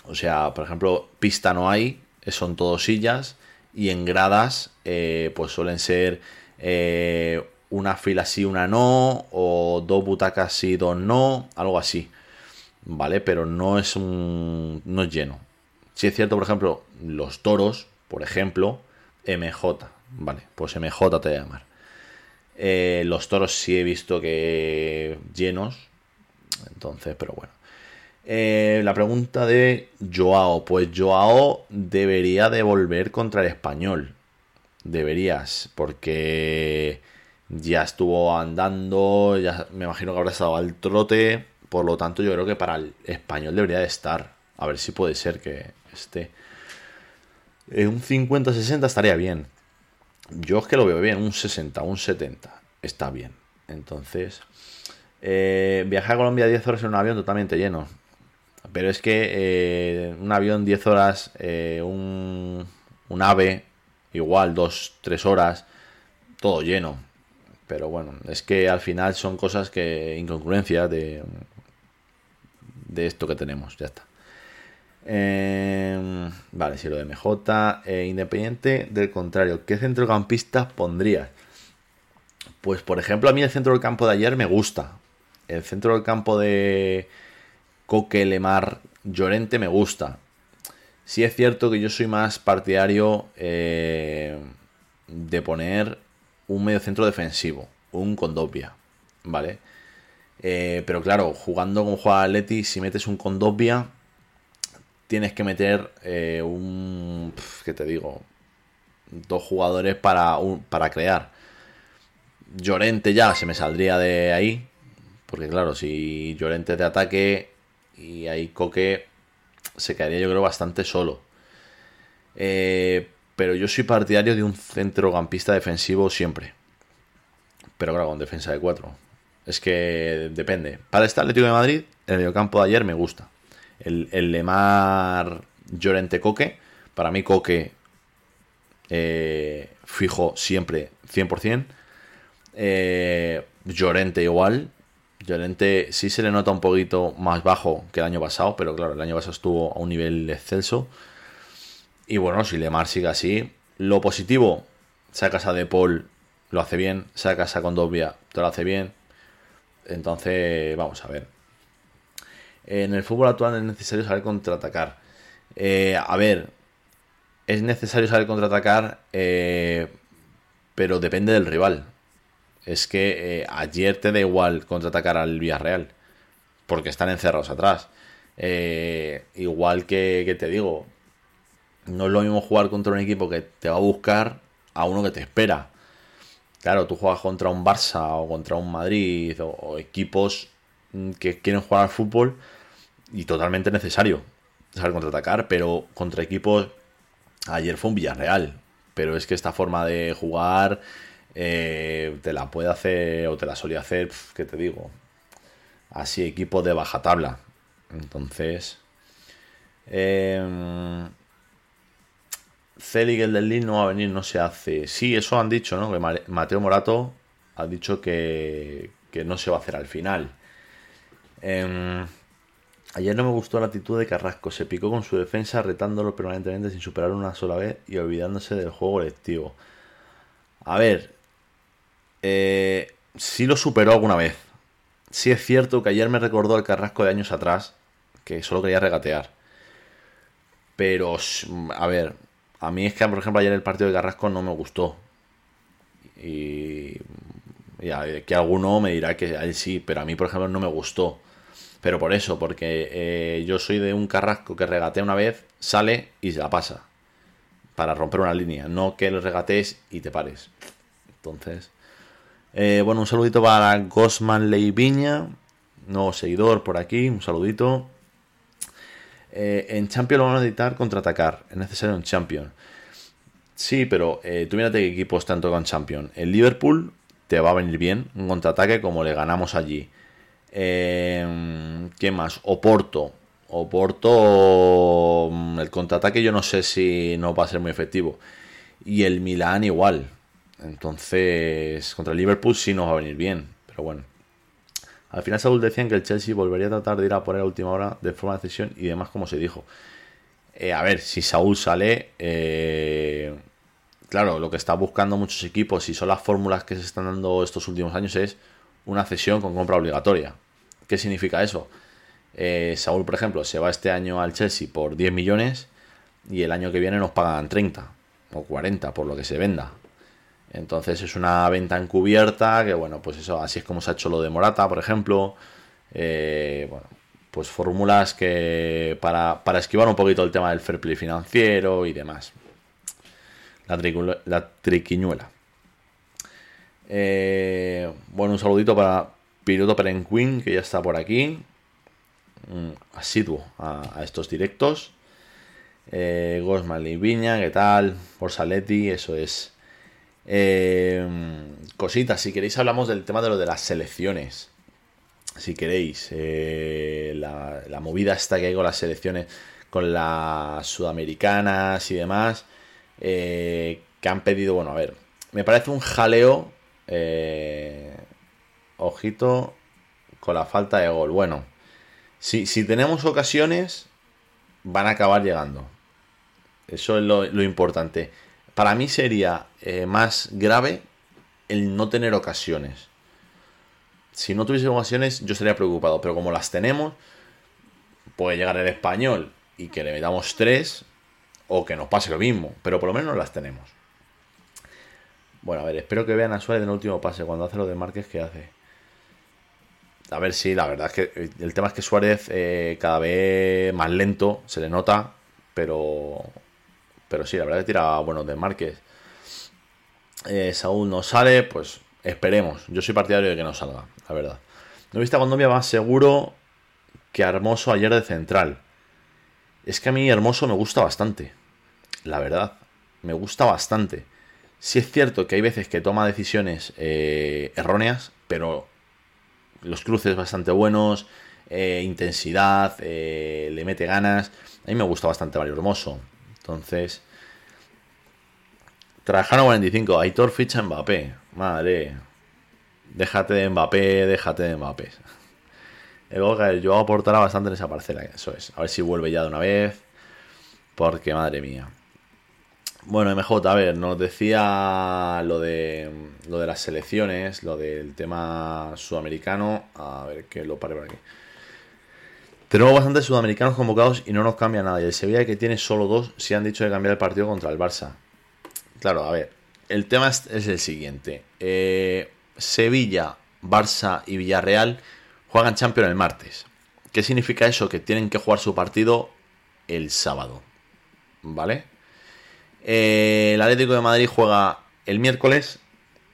[SPEAKER 1] O sea, por ejemplo, pista no hay, son todo sillas y en gradas eh, pues suelen ser eh, una fila sí, una no, o dos butacas sí, dos no, algo así. ¿Vale? Pero no es un. no es lleno. Si es cierto, por ejemplo, los toros, por ejemplo, MJ. Vale, pues MJ te voy a llamar. Eh, los toros sí he visto que llenos. Entonces, pero bueno. Eh, la pregunta de Joao. Pues Joao debería de volver contra el español. Deberías, porque ya estuvo andando, ya me imagino que habrá estado al trote. Por lo tanto, yo creo que para el español debería de estar. A ver si puede ser que esté. Eh, un 50-60 estaría bien. Yo es que lo veo bien, un 60, un 70. Está bien. Entonces, eh, viajar a Colombia 10 horas en un avión totalmente lleno. Pero es que eh, un avión 10 horas, eh, un, un ave, igual 2-3 horas, todo lleno. Pero bueno, es que al final son cosas que, incongruencias de, de esto que tenemos, ya está. Eh, vale, si lo de MJ. eh, independiente del contrario, ¿qué centrocampistas pondrías? Pues por ejemplo, a mí el centro del campo de ayer me gusta. El centro del campo de Coque, Lemar, Llorente me gusta. Sí es cierto que yo soy más partidario eh, de poner un medio centro defensivo, un Condopia, ¿vale? Eh, pero claro, jugando con juega Atleti, si metes un Condopia, tienes que meter eh, un... ¿Qué te digo? Dos jugadores para, un- para crear. Llorente ya se me saldría de ahí. Porque claro, si Llorente de ataque y ahí Coque se quedaría yo creo bastante solo. Eh, pero yo soy partidario de un centrocampista defensivo siempre. Pero claro, con defensa de 4. Es que depende. Para este Atlético de Madrid, el mediocampo de ayer me gusta. El, el Lemar Llorente Coque. Para mí Coque eh, fijo siempre 100%. Eh, Llorente igual. Llorente sí se le nota un poquito más bajo que el año pasado, pero claro, el año pasado estuvo a un nivel excelso. Y bueno, si Lemar sigue así, lo positivo, sacas a De Paul, lo hace bien, sacas a Condovia, te lo hace bien. Entonces, vamos a ver. En el fútbol actual es necesario saber contraatacar. Eh, a ver, es necesario saber contraatacar, eh, pero depende del rival. Es que eh, ayer te da igual contraatacar al Villarreal, porque están encerrados atrás. Eh, igual que, te digo, no es lo mismo jugar contra un equipo que te va a buscar a uno que te espera. Claro, tú juegas contra un Barça o contra un Madrid o, o equipos mm, que quieren jugar al fútbol y totalmente necesario saber contraatacar, pero contra equipos ayer fue un Villarreal, pero es que esta forma de jugar eh, te la puede hacer o te la solía hacer, ¿qué te digo? Así equipos de baja tabla. Entonces, eh, Celig, el del Lille, no va a venir, no se hace. Sí, eso han dicho, ¿no? Que Ma- Mateo Morato ha dicho que, que no se va a hacer al final. Em, ayer no me gustó la actitud de Carrasco. Se picó con su defensa, retándolo permanentemente sin superar una sola vez y olvidándose del juego colectivo. A ver, eh, sí lo superó alguna vez. Sí es cierto que ayer me recordó el Carrasco de años atrás, que solo quería regatear. Pero, a ver, a mí es que, por ejemplo, ayer el partido de Carrasco no me gustó. Y, y que alguno me dirá que a él sí, pero a mí, por ejemplo, no me gustó. Pero por eso, porque eh, yo soy de un Carrasco que regatea una vez, sale y se la pasa. Para romper una línea, no que lo regatees y te pares. Entonces, eh, bueno, un saludito para Gosman Leiviña. nuevo seguidor por aquí, un saludito. Eh, en Champion lo van a necesitar contraatacar, es necesario un Champion. Sí, pero eh, tú mírate qué equipos tanto con Champion. El Liverpool te va a venir bien, un contraataque como le ganamos allí. Eh, ¿Qué más? Oporto. Oporto, mm, el contraataque yo no sé si no va a ser muy efectivo. Y el Milan igual. Entonces, contra el Liverpool sí nos va a venir bien. Pero bueno. Al final Saúl decían que el Chelsea volvería a tratar de ir a poner a última hora de forma de decisión y demás como se dijo. Eh, a ver, si Saúl sale, eh, claro, lo que está buscando muchos equipos y son las fórmulas que se están dando estos últimos años es una cesión con compra obligatoria. ¿Qué significa eso? Eh, Saúl, por ejemplo, se va este año al Chelsea por 10 millones y el año que viene nos pagan 30 o 40 por lo que se venda. Entonces es una venta encubierta que, bueno, pues eso, así es como se ha hecho lo de Morata, por ejemplo. Eh, bueno, pues fórmulas que para, para, esquivar un poquito el tema del fair play financiero y demás. La, la triquiñuela. Eh, bueno, un saludito para Piloto Perenquin, que ya está por aquí. asiduo a, estos directos. Eh, Gosman Viña, ¿qué tal? Por Saletti, eso es. Eh, cositas, si queréis hablamos del tema de lo de las selecciones. Si queréis, eh, la, movida esta que hay con las selecciones, con las sudamericanas y demás, que han pedido, bueno, a ver, me parece un jaleo, ojito, con la falta de gol. Bueno, si, si, tenemos ocasiones, van a acabar llegando. Eso es lo, lo importante para mí sería eh, más grave el no tener ocasiones. Si no tuviese ocasiones, yo estaría preocupado. Pero como las tenemos, puede llegar el español y que le metamos tres, o que nos pase lo mismo. Pero por lo menos las tenemos. Bueno, a ver, espero que vean a Suárez en el último pase, cuando hace lo de Márquez que hace. A ver, sí, la verdad es que el tema es que Suárez eh, cada vez más lento, se le nota, pero pero sí, la verdad que tira bueno de Márquez. Eh, Saúl no sale, pues esperemos. Yo soy partidario de que no salga, la verdad. No viste a Gondomia más seguro que Hermoso ayer de central. Es que a mí Hermoso me gusta bastante. La verdad, me gusta bastante. Sí es cierto que hay veces que toma decisiones eh, erróneas, pero los cruces bastante buenos, eh, intensidad, eh, le mete ganas. A mí me gusta bastante Mario Hermoso. Entonces, Trajano 45, Aitor ficha Mbappé. Madre. Déjate de Mbappé, déjate de Mbappé. El yo aportará bastante en esa parcela, eso es. A ver si vuelve ya de una vez. Porque madre mía. Bueno, MJ, a ver, nos decía lo de lo de las selecciones, lo del tema sudamericano. A ver que lo pare por aquí. Tenemos bastantes sudamericanos convocados y no nos cambia nada. Y el Sevilla que tiene solo dos si han dicho de cambiar el partido contra el Barça. Claro, a ver. El tema es, es el siguiente. Eh, Sevilla, Barça y Villarreal juegan Champions el martes. ¿Qué significa eso? Que tienen que jugar su partido el sábado. ¿Vale? Eh, el Atlético de Madrid juega el miércoles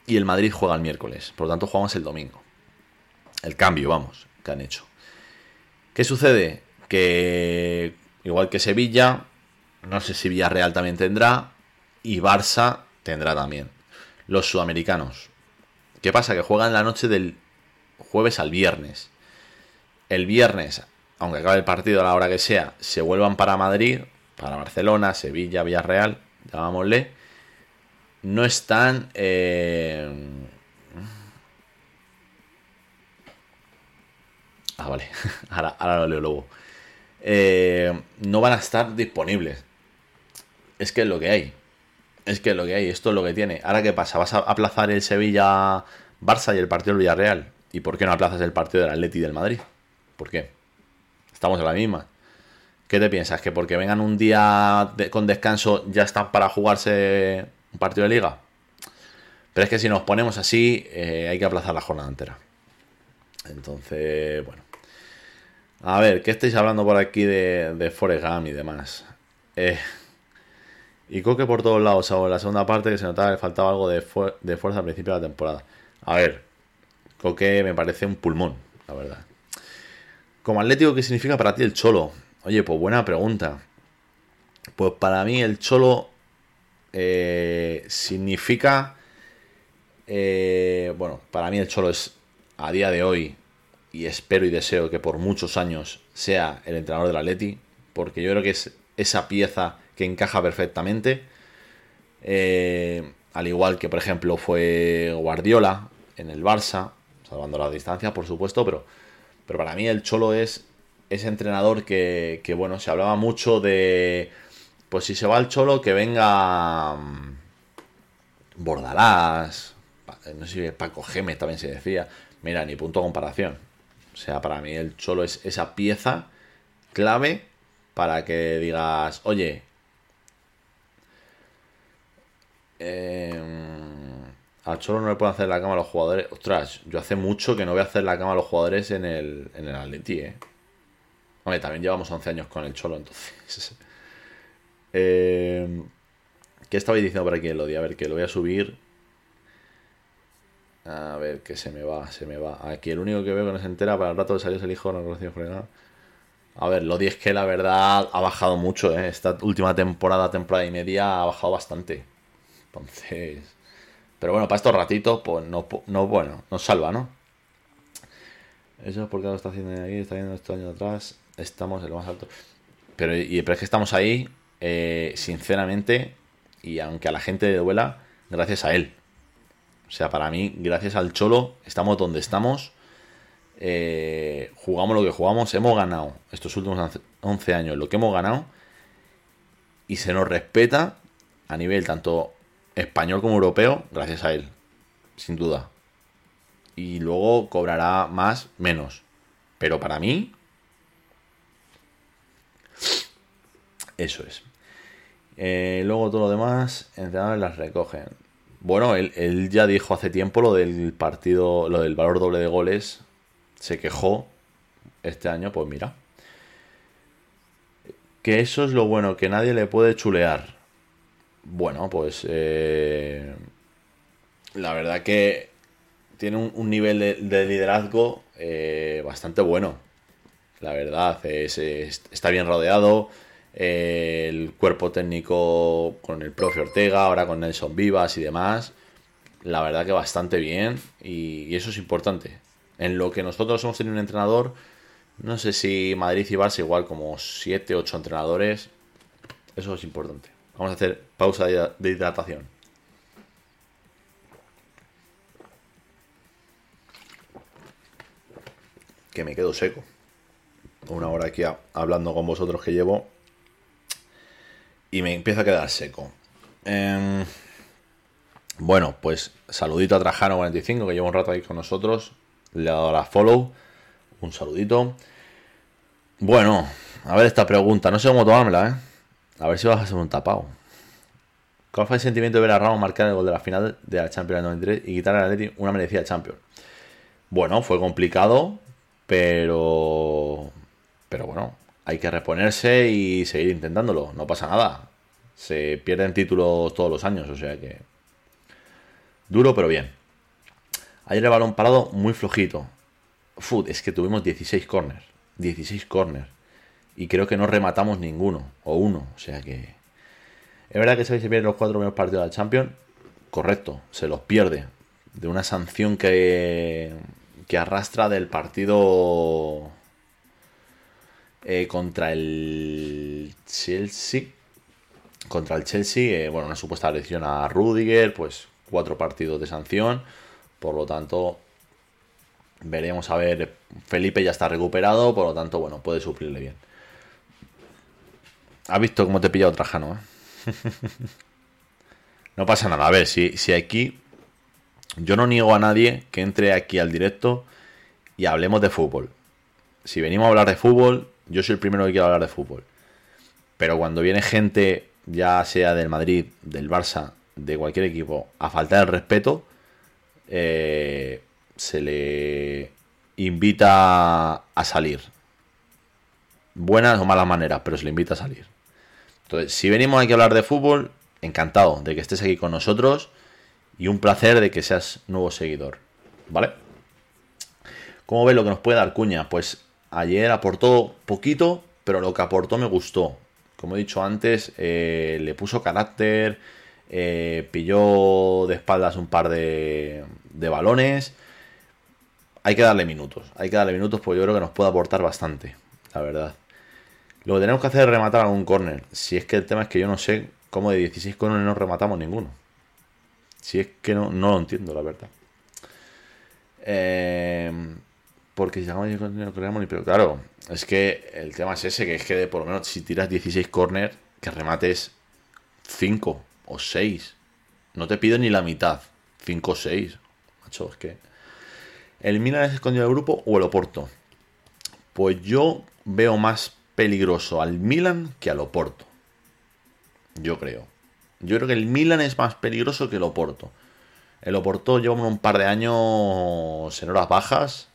[SPEAKER 1] y el Madrid juega el miércoles. Por lo tanto, jugamos el domingo. El cambio, vamos, que han hecho. ¿Qué sucede? Que igual que Sevilla, no sé si Villarreal también tendrá, y Barça tendrá también. Los sudamericanos. ¿Qué pasa? Que juegan la noche del jueves al viernes. El viernes, aunque acabe el partido a la hora que sea, se vuelvan para Madrid, para Barcelona, Sevilla, Villarreal, llamámosle. No están... Eh, Ah, vale. ahora, ahora, lo leo luego. Eh, no van a estar disponibles. Es que es lo que hay. Es que es lo que hay. Esto es lo que tiene. Ahora, ¿qué pasa? ¿Vas a aplazar el Sevilla-Barça y el partido del Villarreal? ¿Y por qué no aplazas el partido del Atleti y del Madrid? ¿Por qué? Estamos en la misma. ¿Qué te piensas? ¿Que porque vengan un día de, con descanso ya están para jugarse un partido de liga? Pero es que si nos ponemos así, eh, hay que aplazar la jornada entera. Entonces, bueno. A ver, ¿qué estáis hablando por aquí de, de Forrest Gump y demás? Eh, y Coque por todos lados, o en la segunda parte que se notaba que faltaba algo de, de, fuerza al principio de la temporada. A ver, Coque me parece un pulmón, la verdad. Como atlético, ¿qué significa para ti el cholo? Oye, pues buena pregunta. Pues para mí el cholo eh, significa... eh, bueno, para mí el cholo es a día de hoy, y espero y deseo que por muchos años sea el entrenador del Atleti, porque yo creo que es esa pieza que encaja perfectamente. Eh, al igual que, por ejemplo, fue Guardiola en el Barça, salvando las distancias, por supuesto, pero, pero para mí el Cholo es ese entrenador que, bueno, se hablaba mucho de, pues si se va el Cholo, que venga mm, Bordalás, no sé Paco Gémez también se decía, mira, ni punto de comparación. O sea, para mí el Cholo es esa pieza clave para que digas, oye, eh, al Cholo no le puedo hacer la cama a los jugadores. Ostras, yo hace mucho que no voy a hacer la cama a los jugadores en el, en el ¿eh? Hombre, también llevamos 11 años con el Cholo, entonces. Eh, ¿Qué estabais diciendo por aquí, Elodie? A ver, que lo voy a subir. A ver, que se me va, se me va. Aquí el único que veo que no se entera para el rato de salir es el hijo, no conocido fregado. A ver, Lodi es que la verdad ha bajado mucho, ¿eh? Esta última temporada, temporada y media, ha bajado bastante. Entonces. Pero bueno, para estos ratitos, pues no, no bueno, nos salva, ¿no? Eso es porque lo está haciendo aquí, está viendo estos años atrás. Estamos en lo más alto. Pero, y, es que estamos ahí, eh, sinceramente, y aunque a la gente le duela, gracias a él. O sea, para mí, gracias al Cholo, estamos donde estamos. Eh, jugamos lo que jugamos. Hemos ganado estos últimos 11 años lo que hemos ganado. Y se nos respeta a nivel tanto español como europeo, gracias a él. Sin duda. Y luego cobrará más, menos. Pero para mí, eso es. Eh, luego todo lo demás, entrenadores las recogen. Bueno, él, ya dijo hace tiempo lo del partido, lo del valor doble de goles. Se quejó este año, pues mira. Que eso es lo bueno, que nadie le puede chulear. Bueno, pues eh, la verdad que tiene un, nivel de, de liderazgo eh, bastante bueno. La verdad, es, es, está bien rodeado. El cuerpo técnico con el profe Ortega, ahora con Nelson Vivas y demás. La verdad que bastante bien y, y, eso es importante. En lo que nosotros hemos tenido un entrenador, no sé si Madrid y Barça igual como 7, 8 entrenadores. Eso es importante. Vamos a hacer pausa de hidratación. Que me quedo seco. Una hora aquí hablando con vosotros que llevo y me empieza a quedar seco. Eh, bueno, pues saludito a Trajano45, que lleva un rato ahí con nosotros. Le he dado la follow. Un saludito. Bueno, a ver esta pregunta. No sé cómo tomármela, ¿eh? A ver si vas a ser un tapado. ¿Cuál fue el sentimiento de ver a Ramos marcar el gol de la final de la Champions 93 y quitar al Atleti una merecida Champions? Bueno, fue complicado, pero... Pero bueno, hay que reponerse y seguir intentándolo. No pasa nada. Se pierden títulos todos los años, o sea que. Duro, pero bien. Ayer el balón parado muy flojito. Uf, es que tuvimos 16 corners. 16 corners. Y creo que no rematamos ninguno. O uno. O sea que. Es verdad que se pierden los cuatro primeros partidos de la Champions. Correcto. Se los pierde. De una sanción que. que arrastra del partido eh, contra el Chelsea. Contra el Chelsea, eh, bueno, una supuesta lesión a Rudiger, pues cuatro partidos de sanción. Por lo tanto, veremos a ver. Felipe ya está recuperado, por lo tanto, bueno, puede suplirle bien. ¿Has visto cómo te he pillado Trajano? Eh? no pasa nada. A ver, si, si aquí. Yo no niego a nadie que entre aquí al directo y hablemos de fútbol. Si venimos a hablar de fútbol, yo soy el primero que quiero hablar de fútbol. Pero cuando viene gente, ya sea del Madrid, del Barça, de cualquier equipo, a faltar el respeto, eh, se le invita a salir. Buenas o malas maneras, pero se le invita a salir. Entonces, si venimos aquí a hablar de fútbol, encantado de que estés aquí con nosotros y un placer de que seas nuevo seguidor. ¿Vale? ¿Cómo ves lo que nos puede dar Cuña? Pues ayer aportó poquito, pero lo que aportó me gustó. Como he dicho antes, eh, le puso carácter, eh, pilló de espaldas un par de, de balones. Hay que darle minutos, hay que darle minutos porque yo creo que nos puede aportar bastante, la verdad. Lo que tenemos que hacer es rematar algún córner. Si es que el tema es que yo no sé cómo de 16 córneres no rematamos ninguno. Si es que no, no lo entiendo, la verdad. Eh, porque si sacamos 16 córneres no creamos ni... Pero claro, es que el tema es ese, que es que de por lo menos si tiras 16 córner, que remates 5 o 6. No te pido ni la mitad. 5 o 6. Macho, es que... ¿El Milan es escondido del grupo o el Oporto? Pues yo veo más peligroso al Milan que al Oporto. Yo creo. Yo creo que el Milan es más peligroso que el Oporto. El Oporto lleva un par de años en horas bajas.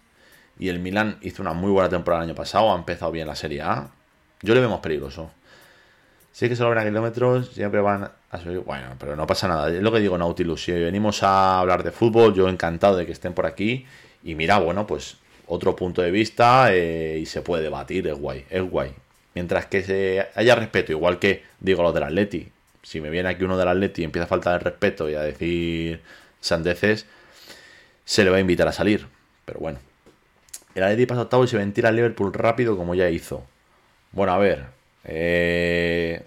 [SPEAKER 1] Y el Milan hizo una muy buena temporada el año pasado. Ha empezado bien la Serie A. Yo le veo más peligroso. Sí que solo ven a kilómetros, siempre van a subir. Bueno, pero no pasa nada. Es lo que digo, Nautilus. Si venimos a hablar de fútbol, yo encantado de que estén por aquí. Y mira, bueno, pues otro punto de vista eh, y se puede debatir, es guay, es guay. Mientras que se haya respeto, igual que digo lo del Atleti. Si me viene aquí uno del Atleti y empieza a faltar el respeto y a decir sandeces, se le va a invitar a salir. Pero bueno. El Atleti pasa octavo y se ventila al Liverpool rápido como ya hizo. Bueno, a ver. eh,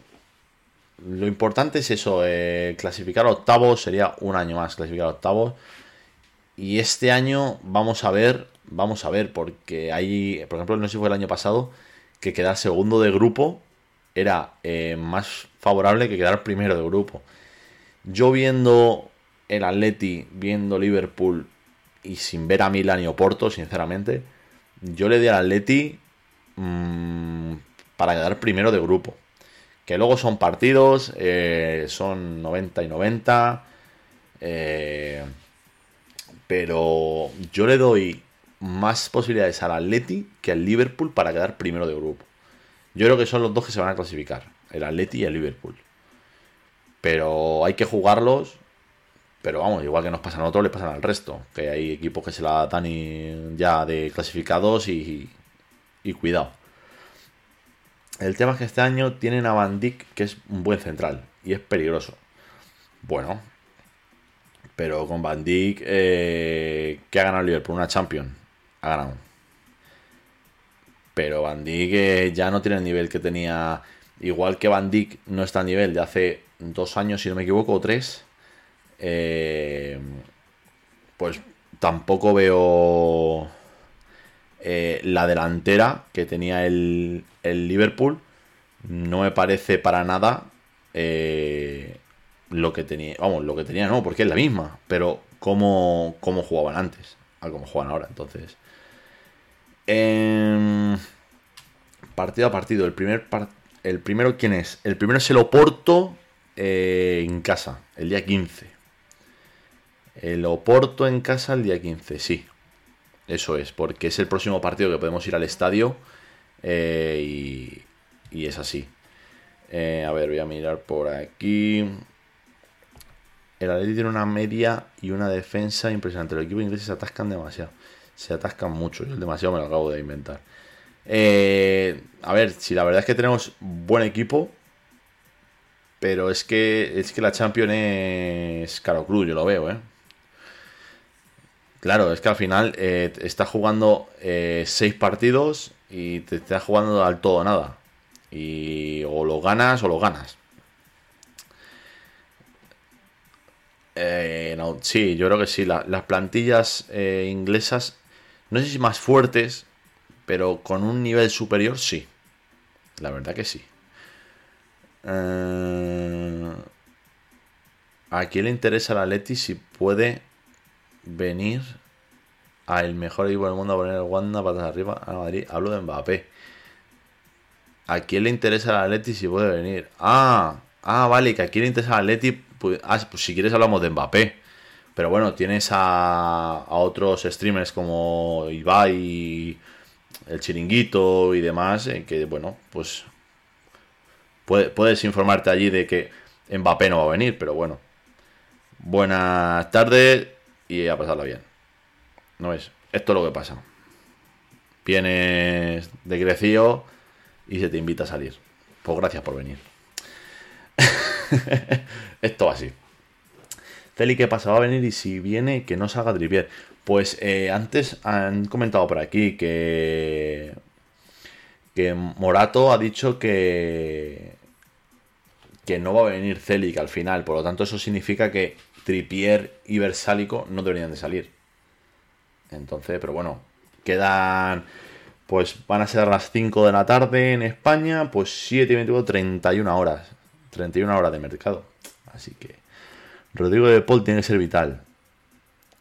[SPEAKER 1] lo importante es eso, eh, clasificar octavos sería un año más clasificar octavos. Y este año vamos a ver, vamos a ver, porque hay, por ejemplo, no sé si fue el año pasado, que quedar segundo de grupo era eh, más favorable que quedar primero de grupo. Yo viendo el Atleti, viendo Liverpool y sin ver a Milan y Oporto, sinceramente, yo le di al Atleti mm, para quedar primero de grupo. Que luego son partidos, eh, son 90 y 90. eh, pero yo le doy más posibilidades al Atleti que al Liverpool para quedar primero de grupo. Yo creo que son los dos que se van a clasificar, el Atleti y el Liverpool. Pero hay que jugarlos, pero vamos, igual que nos pasan a nosotros, le pasan al resto. Que hay equipos que se la dan y- ya de clasificados y, cuidado. El tema es que este año tienen a Van Dijk, que es un buen central y es peligroso. Bueno, pero con Van Dijk, eh, ¿qué ha ganado Liverpool? Una Champions. Ha ganado. Pero Van Dijk eh, ya no tiene el nivel que tenía. Igual que Van Dijk no está a nivel de hace dos años, si no me equivoco, o tres. Eh, pues tampoco veo eh, la delantera que tenía el, el Liverpool. No me parece para nada eh, lo que tenía. Vamos, lo que tenía no, porque es la misma. Pero cómo, cómo jugaban antes a cómo juegan ahora. Entonces, em, partido a partido. El primer el primero, ¿quién es? El primero es el Oporto en casa, el día 15. El Oporto en casa el día 15, sí. Eso es, porque es el próximo partido que podemos ir al estadio eh, y, y es así. Eh, a ver, voy a mirar por aquí. El Atleti tiene una media y una defensa impresionante. Los equipos ingleses se atascan demasiado. Se atascan mucho. Yo el demasiado me lo acabo de inventar. Eh, a ver, si la verdad es que tenemos buen equipo. Pero es que es que la Champions es caro cruz, yo lo veo, ¿eh? Claro, es que al final eh, estás jugando eh, seis partidos y te estás jugando al todo nada. Y o lo ganas o lo ganas. Eh, no, sí, yo creo que sí. La- las plantillas eh, inglesas, no sé si más fuertes, pero con un nivel superior, sí. La verdad que sí. ¿A quién le interesa la Leti si puede venir al mejor equipo del mundo a poner el Wanda patas arriba a Madrid? Hablo de Mbappé. ¿A quién le interesa la Atleti si puede venir? Ah, ah, vale, que a quién le interesa la Atleti. Pues, ah, pues si quieres hablamos de Mbappé. Pero bueno, tienes a, a otros streamers como Ibai, el Chiringuito y demás, eh, que bueno, pues puede- puedes informarte allí de que Mbappé no va a venir, pero bueno. Buenas tardes y a pasarla bien. ¿No ves? Esto es lo que pasa. vienes de Grecio y se te invita a salir. Pues gracias por venir. Esto así. Celi, ¿qué pasa? Va a venir y si viene, que no salga Trippier. Pues eh, antes han comentado por aquí que, que Morato ha dicho que, que no va a venir Celic al final. Por lo tanto, eso significa que Trippier y Versálico no deberían de salir. Entonces, pero bueno, quedan. Pues van a ser las 5 de la tarde en España, pues 7 y 21, 31 horas. 31 horas de mercado. Así que Rodrigo de Paul tiene que ser vital.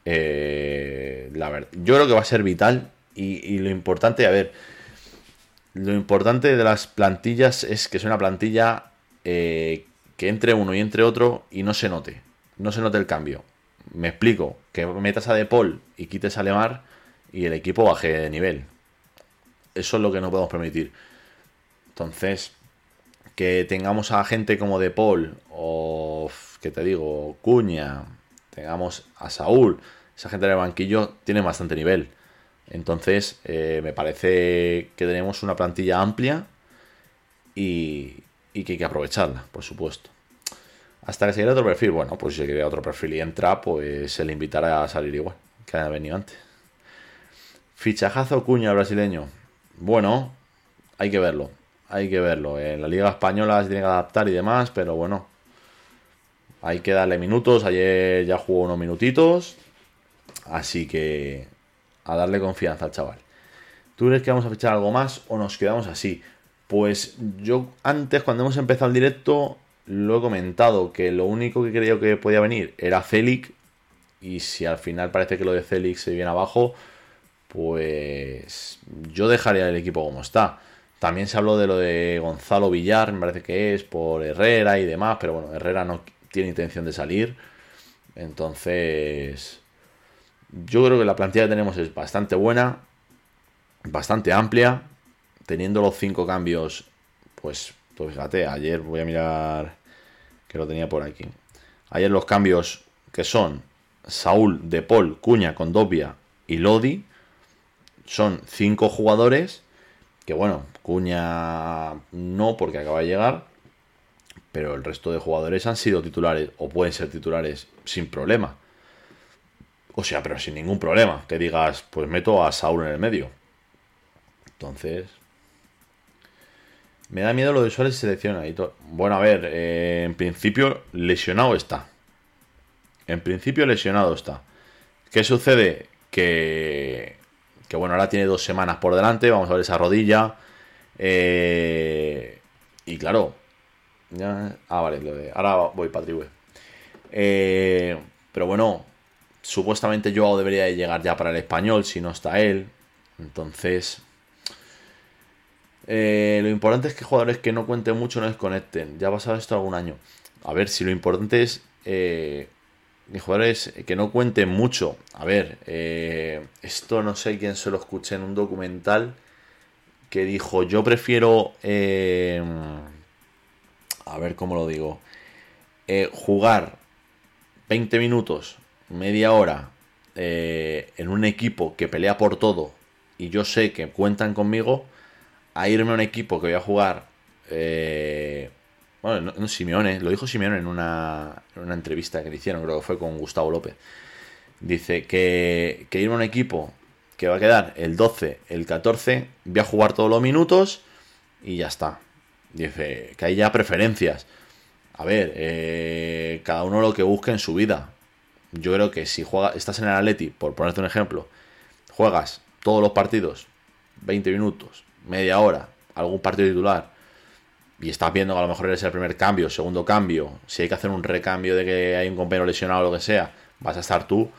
[SPEAKER 1] Eh, la verdad, yo creo que va a ser vital. Y, lo importante, a ver, lo importante de las plantillas es que es una plantilla eh, que entre uno y entre otro y no se note. No se note el cambio. Me explico. Que metas a De Paul y quites a Lemar y el equipo baje de nivel. Eso es lo que no podemos permitir. Entonces, que tengamos a gente como De Paul o, que te digo, Cuña, tengamos a Saúl, esa gente del banquillo tiene bastante nivel. Entonces, eh, me parece que tenemos una plantilla amplia y, y que hay que aprovecharla, por supuesto. Hasta que se llegue otro perfil, bueno, pues si se otro perfil y entra, pues se le invitará a salir igual, que haya venido antes. Fichajazo Cuña brasileño. Bueno, hay que verlo, hay que verlo. En la Liga Española se tiene que adaptar y demás, pero bueno, hay que darle minutos. Ayer ya jugó unos minutitos, así que a darle confianza al chaval. ¿Tú crees que vamos a fichar algo más o nos quedamos así? Pues yo antes, cuando hemos empezado el directo, lo he comentado, que lo único que creía que podía venir era Celic. Y si al final parece que lo de Celic se viene abajo, pues yo dejaría el equipo como está. También se habló de lo de Gonzalo Villar, me parece que es, por Herrera y demás, pero bueno, Herrera no tiene intención de salir. Entonces, yo creo que la plantilla que tenemos es bastante buena, bastante amplia teniendo los cinco cambios, pues, pues fíjate, ayer voy a mirar que lo tenía por aquí. Ayer los cambios que son Saúl, De Paul, Cuña, Condopia y Lodi son cinco jugadores que bueno, Cuña no porque acaba de llegar, pero el resto de jugadores han sido titulares o pueden ser titulares sin problema. O sea, pero sin ningún problema. Que digas, pues meto a Saúl en el medio. Entonces, me da miedo lo de Suárez selecciona y. Bueno, a ver, eh, en principio lesionado está. En principio lesionado está. ¿Qué sucede? Que, que bueno, ahora tiene dos semanas por delante. Vamos a ver esa rodilla. Eh, y claro. Ya, ah, vale, lo de, ahora voy para eh, pero bueno, supuestamente Joao debería de llegar ya para el español si no está él. Entonces, eh, lo importante es que jugadores que no cuenten mucho no desconecten. Ya ha pasado esto algún año. A ver, si lo importante es eh, que jugadores que no cuenten mucho. A ver, eh, esto no sé quién se lo escuché en un documental que dijo, yo prefiero... Eh, a ver cómo lo digo. jugar 20 minutos, media hora, en un equipo que pelea por todo y yo sé que cuentan conmigo a irme a un equipo que voy a jugar. Eh, bueno, no, Simeone, lo dijo Simeone en una, en una entrevista que le hicieron, creo que fue con Gustavo López. Dice que, que irme a un equipo que va a quedar el 12, el 14, voy a jugar todos los minutos y ya está. Dice que hay ya preferencias. A ver, eh, cada uno lo que busque en su vida. Yo creo que si juega, estás en el Atleti, por ponerte un ejemplo, juegas todos los partidos, 20 minutos, media hora, algún partido titular, y estás viendo que a lo mejor eres el primer cambio, segundo cambio, si hay que hacer un recambio de que hay un compañero lesionado o lo que sea, vas a estar tú,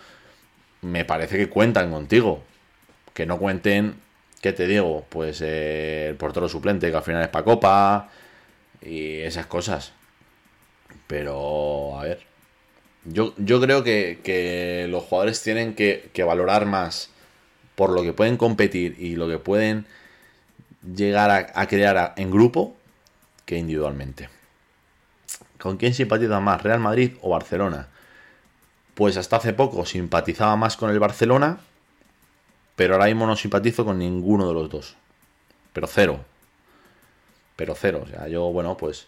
[SPEAKER 1] me parece que cuentan contigo. Que no cuenten, ¿qué te digo? Pues eh, el portero suplente, que al final es para Copa, y esas cosas. Pero, a ver, yo, yo creo que, que los jugadores tienen que, que valorar más por lo que pueden competir y lo que pueden llegar a, crear en grupo que individualmente. ¿Con quién simpatiza más, Real Madrid o Barcelona? Pues hasta hace poco simpatizaba más con el Barcelona Pero ahora mismo no simpatizo con ninguno de los dos. Pero cero. Pero cero. O sea, yo, bueno, pues.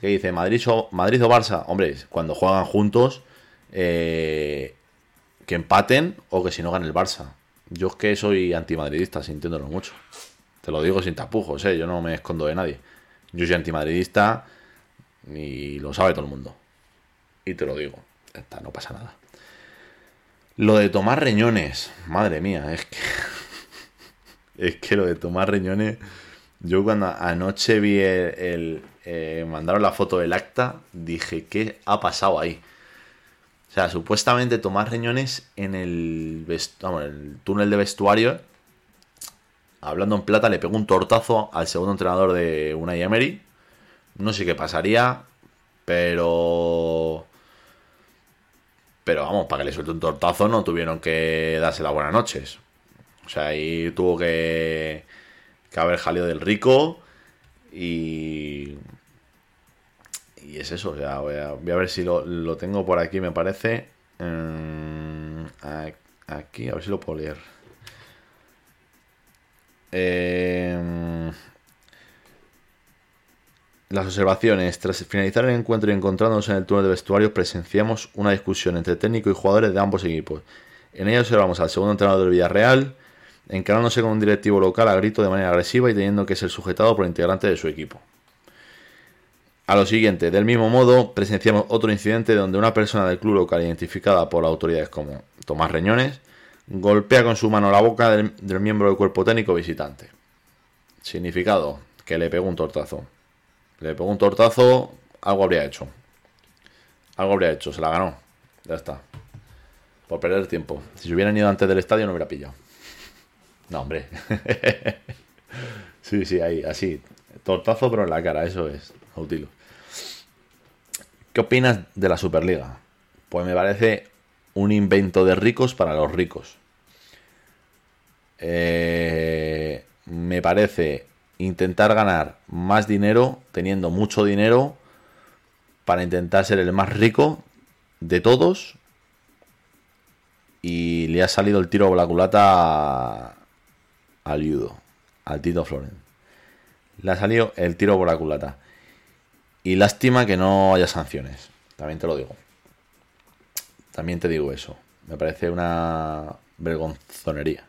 [SPEAKER 1] ¿Qué dice? ¿Madrid o, Madrid o Barça? Hombre, cuando juegan juntos, eh, que empaten o que si no gane el Barça. Yo es que soy antimadridista, sintiéndolo mucho. Te lo digo sin tapujos, ¿eh? Yo no me escondo de nadie. Yo soy antimadridista y lo sabe todo el mundo. Y te lo digo. Está, no pasa nada. Lo de tomar riñones, madre mía, es que. es que lo de tomar riñones. Yo cuando anoche vi el. eh, mandaron la foto del acta, dije, ¿qué ha pasado ahí? O sea, supuestamente tomar riñones en el, en el túnel de vestuario. Hablando en plata, le pegó un tortazo al segundo entrenador de Unai Emery. No sé qué pasaría, pero. Pero vamos, para que le suelte un tortazo no tuvieron que darse las buenas noches. O sea, ahí tuvo que, que haber jaleo del rico y... Y es eso, o sea, voy a, ver si lo, lo tengo por aquí, me parece. Mm, aquí, a ver si lo puedo leer. Eh, las observaciones. Tras finalizar el encuentro y encontrándonos en el túnel de vestuarios, presenciamos una discusión entre técnico y jugadores de ambos equipos. En ella observamos al segundo entrenador del Villarreal encarándose con un directivo local a grito de manera agresiva y teniendo que ser sujetado por integrante de su equipo. A lo siguiente, del mismo modo, presenciamos otro incidente donde una persona del club local identificada por autoridades como Tomás Reñones golpea con su mano la boca del, del miembro del cuerpo técnico visitante. Significado, que le pegó un tortazo. Le pegó un tortazo, algo habría hecho. Algo habría hecho, se la ganó. Ya está. Por perder tiempo. Si se hubieran ido antes del estadio no hubiera pillado. No, hombre. sí, sí, ahí, así. Tortazo, pero en la cara, eso es. Autilo. ¿Qué opinas de la Superliga? Pues me parece un invento de ricos para los ricos. Eh, me parece intentar ganar más dinero teniendo mucho dinero para intentar ser el más rico de todos y le ha salido el tiro por la culata al Yudo, al Tito Floren. Le ha salido el tiro por la culata. Y lástima que no haya sanciones. También te lo digo. También te digo eso. Me parece una vergonzonería.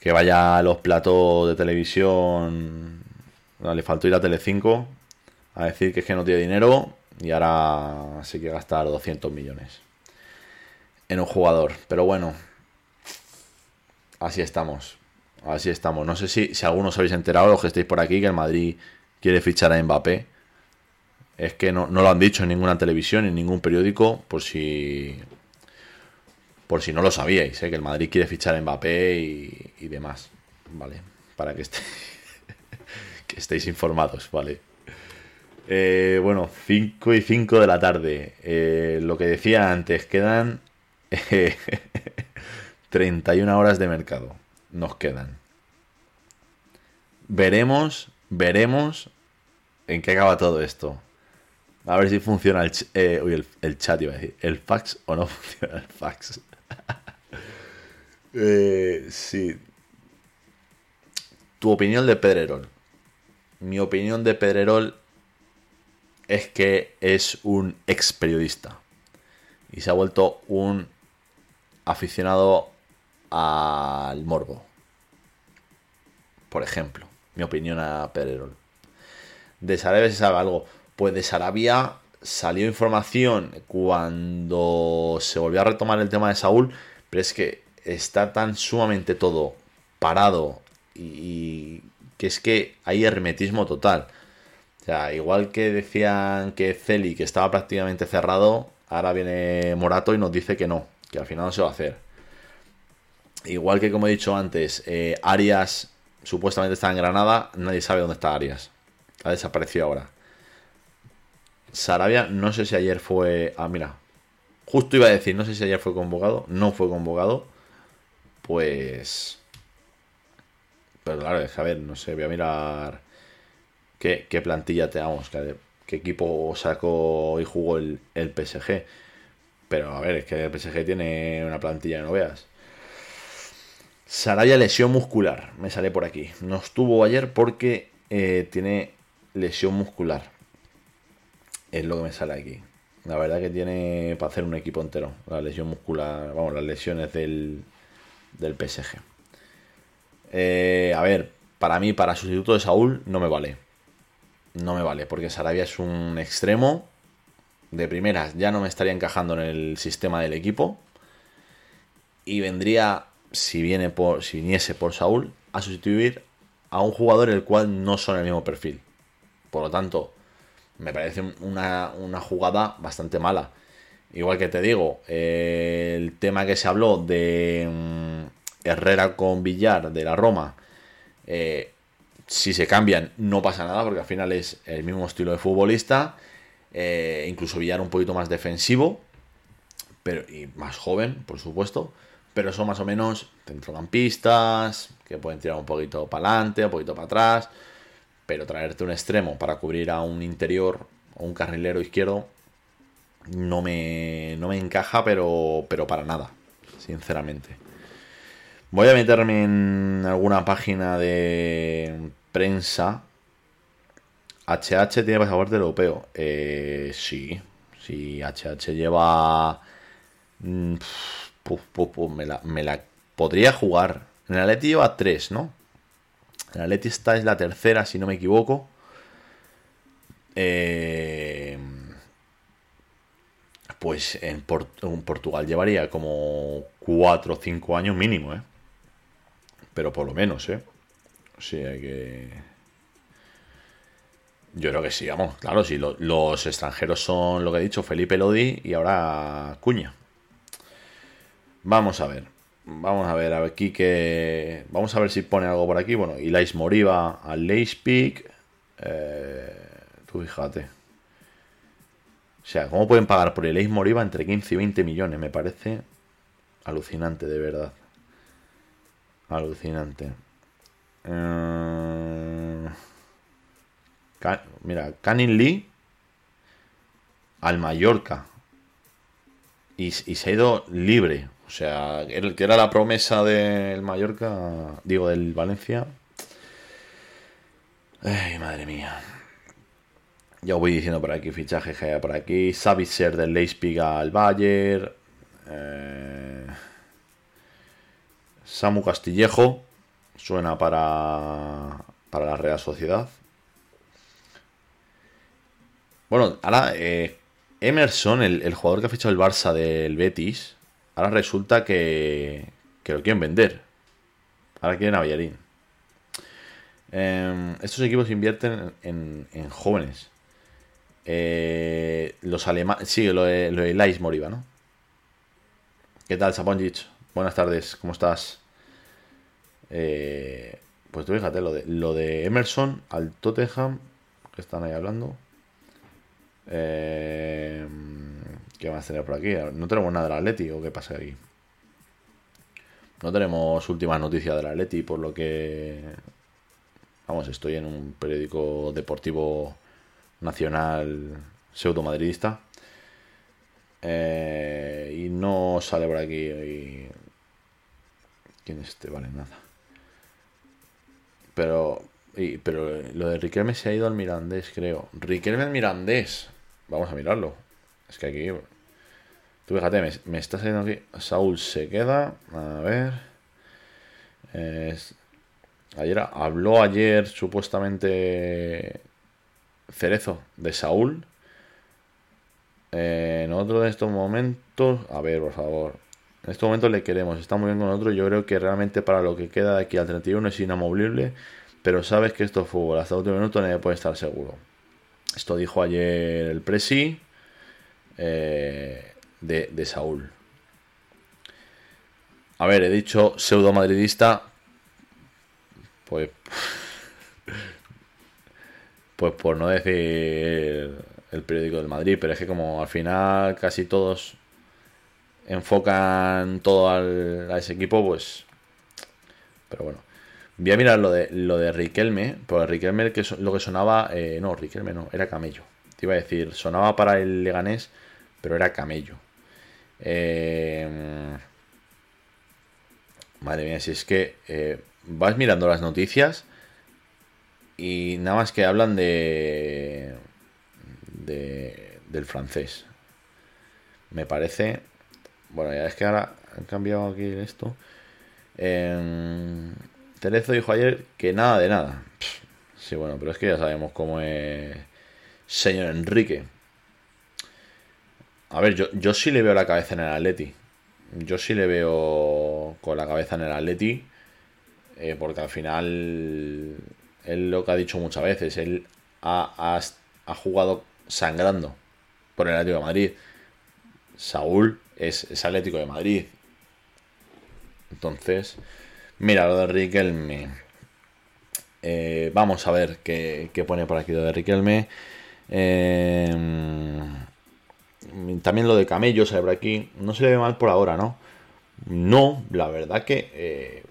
[SPEAKER 1] Que vaya a los platos de televisión. le faltó ir a Telecinco a decir que es que no tiene dinero y ahora sí que gastar 200 millones en un jugador. Pero bueno, así estamos. Así estamos. No sé si, si algunos habéis enterado, los que estáis por aquí, que el Madrid quiere fichar a Mbappé. Es que no, no lo han dicho en ninguna televisión, en ningún periódico, por si. Por si no lo sabíais, ¿eh? que el Madrid quiere fichar a Mbappé y, demás. ¿Vale? Para que, que estéis informados, ¿vale? Eh, bueno, 5 y 5 de la tarde. Eh, lo que decía antes, quedan eh, 31 horas de mercado. Nos quedan. Veremos, veremos en qué acaba todo esto. A ver si funciona eh, el, el chat, iba a decir. El fax o no funciona el fax. Eh, sí. Tu opinión de Pedrerol. Mi opinión de Pedrerol es que es un ex periodista. Y se ha vuelto un aficionado al morbo. Por ejemplo, mi opinión a Pedrerol. De Sarabia se sabe algo. Pues de Sarabia salió información cuando se volvió a retomar el tema de Saúl, pero es que está tan sumamente todo parado y, que es que hay hermetismo total. O sea, igual que decían que Celi que estaba prácticamente cerrado, ahora viene Morato y nos dice que no, que al final no se va a hacer. Igual que como he dicho antes, eh, Arias supuestamente está en Granada, nadie sabe dónde está Arias. Ha desaparecido ahora. Sarabia, no sé si ayer fue. Ah, mira. Justo iba a decir, no sé si ayer fue convocado. No fue convocado. Pues. Pero claro, es a ver, no sé, voy a mirar. ¿Qué, qué plantilla tenemos? ¿Qué, equipo sacó y jugó el, el PSG? Pero a ver, es que el PSG tiene una plantilla no veas. Saraya lesión muscular, me sale por aquí. No estuvo ayer porque eh, tiene lesión muscular. Es lo que me sale aquí. La verdad que tiene para hacer un equipo entero. La lesión muscular, vamos, las lesiones del, del PSG. Eh, a ver, para mí, para sustituto de Saúl, no me vale. No me vale, porque Sarabia es un extremo. De primeras, ya no me estaría encajando en el sistema del equipo. Y vendría, si viene por. Si viniese por Saúl, a sustituir a un jugador el cual no son el mismo perfil. Por lo tanto, me parece una, una jugada bastante mala. Igual que te digo, eh, el tema que se habló de mm, Herrera con Villar de la Roma, eh, si se cambian no pasa nada porque al final es el mismo estilo de futbolista, eh, incluso Villar un poquito más defensivo, pero y más joven, por supuesto, pero son más o menos centrocampistas que pueden tirar un poquito para adelante, un poquito para atrás, pero traerte un extremo para cubrir a un interior o un carrilero izquierdo no me, no me encaja, pero, pero para nada, sinceramente. Voy a meterme en alguna página de prensa. HH tiene pasaporte europeo. Eh, sí, sí, HH lleva... mm, me, la, me la podría jugar. En el lleva tres, ¿no? El Atleti esta es la tercera, si no me equivoco. Eh, pues en, Por- en Portugal llevaría como 4 o 5 años mínimo, ¿eh? Pero por lo menos, ¿eh? O sea que... Yo creo que sí, vamos, claro, sí, lo- los extranjeros son lo que he dicho, Felipe Lodi y ahora Cuña. Vamos a ver, vamos a ver, a ver aquí que... Vamos a ver si pone algo por aquí. Bueno, Ilais Moriba al Leipzig. Eh, tú fíjate. O sea, ¿cómo pueden pagar por Ilais Moriba entre 15 y 20 millones? Me parece alucinante, de verdad. Alucinante. Eh, Mira, Canin Lee al Mallorca. Y se ha ido libre. O sea, que era la promesa del Mallorca, digo, del Valencia. Ay, madre mía. Ya voy diciendo por aquí, fichaje que por aquí. Savitzer del Leipzig al Bayern. Eh, Samu Castillejo. Suena para, para la Real Sociedad. Bueno, ahora eh, Emerson, el jugador que ha fichado el Barça del Betis, ahora resulta que, que lo quieren vender. Ahora quieren a Villarín. Eh, estos equipos invierten en, en jóvenes. Eh, los alemanes. Sí, lo de, lo de Lais Moriba, ¿no? ¿Qué tal, Saponjic? Buenas tardes, ¿cómo estás? Eh, pues tú fíjate, lo de, lo de Emerson al Tottenham, que están ahí hablando. Eh, ¿Qué más tener por aquí? No tenemos nada del Atleti, ¿o qué pasa aquí? No tenemos últimas noticias del Atleti, por lo que... Vamos, estoy en un periódico deportivo nacional pseudo madridista. Eh, y no sale por aquí. y- ¿Quién es este? Vale, nada. Pero, pero lo de Riquelme se ha ido al Mirandés, creo. Riquelme al Mirandés. Vamos a mirarlo. Es que aquí. Tú fíjate, me, me está saliendo aquí. Saúl se queda. A ver. Ayer habló ayer supuestamente Cerezo de Saúl. Eh, en otro de estos momentos. A ver, por favor. En estos momentos le queremos. Está muy bien con nosotros. Yo creo que realmente para lo que queda de aquí al 31 es inamovible. Pero sabes que esto es fútbol. Hasta el último minuto nadie puede estar seguro. Esto dijo ayer el Presi eh, de, de Saúl. A ver, he dicho pseudo madridista. Pues. Pues por no decir el periódico del Madrid, pero es que como al final casi todos enfocan todo a ese equipo, pues. Pero bueno. Voy a mirar lo de lo de Riquelme, porque Riquelme lo que sonaba, eh, no, Riquelme no, era Camello. Te iba a decir, sonaba para el Leganés, pero era Camello. Eh, Madre mía, si es que eh, vas mirando las noticias y nada más que hablan de, de del francés. Me parece... Bueno, ya es que ahora han cambiado aquí esto. Eh, Terezo dijo ayer que nada de nada. Sí, bueno, pero es que ya sabemos cómo es señor Enrique. A ver, yo, yo sí le veo la cabeza en el Atleti. Yo sí le veo con la cabeza en el Atleti. eh, porque al final, él lo que ha dicho muchas veces, él ha, ha- ha jugado sangrando por el Atlético de Madrid. Saúl es, es Atlético de Madrid. Entonces, mira, lo de Riquelme. Eh, vamos a ver qué, qué pone por aquí lo de Riquelme. Eh, también lo de Camello sale por aquí. No se le ve mal por ahora, ¿no? No, la verdad que eh,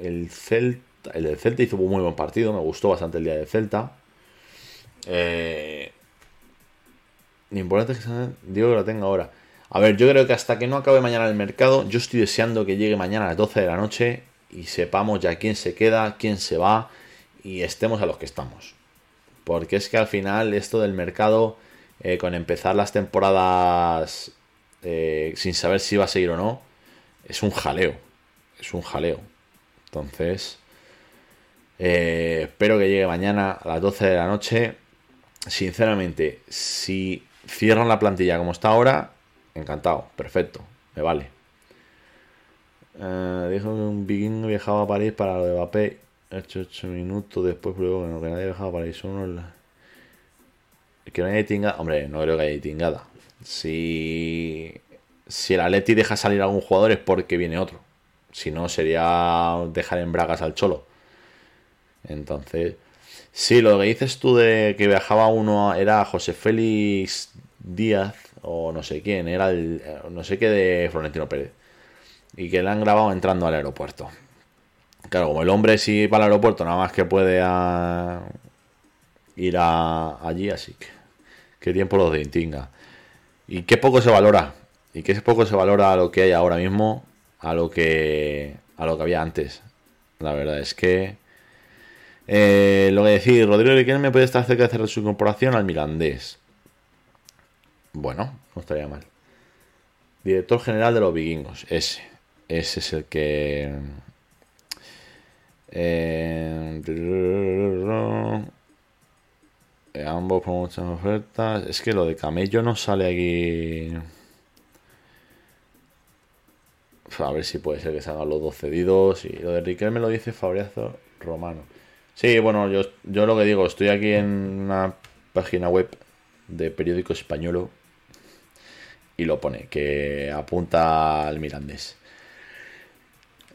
[SPEAKER 1] el Celta, el del Celta hizo un muy buen partido. Me gustó bastante el día del Celta. Eh, lo importante es que digo que lo tenga ahora. A ver, yo creo que hasta que no acabe mañana el mercado, yo estoy deseando que llegue mañana a las 12 de la noche y sepamos ya quién se queda, quién se va y estemos a los que estamos. Porque es que al final esto del mercado, eh, con empezar las temporadas eh, sin saber si va a seguir o no, es un jaleo. Es un jaleo. Entonces, eh, espero que llegue mañana a las 12 de la noche. Sinceramente, si cierran la plantilla como está ahora, encantado, perfecto, me vale. Dijo que un vikingo viajaba a París para lo de Mbappé. Hecho 8 minutos después, pero que no, que nadie viajaba a París. Solo la- Que no haya tingada. Hombre, no creo que haya tingada. Si, si el Atleti deja salir a algún jugador es porque viene otro. Si no, sería dejar en bragas al cholo. Entonces, sí, lo que dices tú de que viajaba uno era José Félix Díaz o no sé quién, era el eh, no sé qué de Florentino Pérez. Y que le han grabado entrando al aeropuerto. Claro, como el hombre si va al aeropuerto nada más que puede a- ir a, allí, así que qué tiempo los de Intinga. Y qué poco se valora. Y qué poco se valora lo que hay ahora mismo a lo que a lo que había antes. La verdad es que eh, lo que decir, Rodrigo Riquelme puede estar cerca de hacer su incorporación al Mirandés. Bueno, no estaría mal. Director general de los vikingos, ese. Ese es el que. Eh, ambos por muchas ofertas. Es que lo de Camello no sale aquí. A ver si puede ser que salgan los dos cedidos. Y lo de Riquelme lo dice Fabriazo Romano. Sí, bueno, yo, yo lo que digo, estoy aquí en una página web de periódico español y lo pone, que apunta al Mirandés.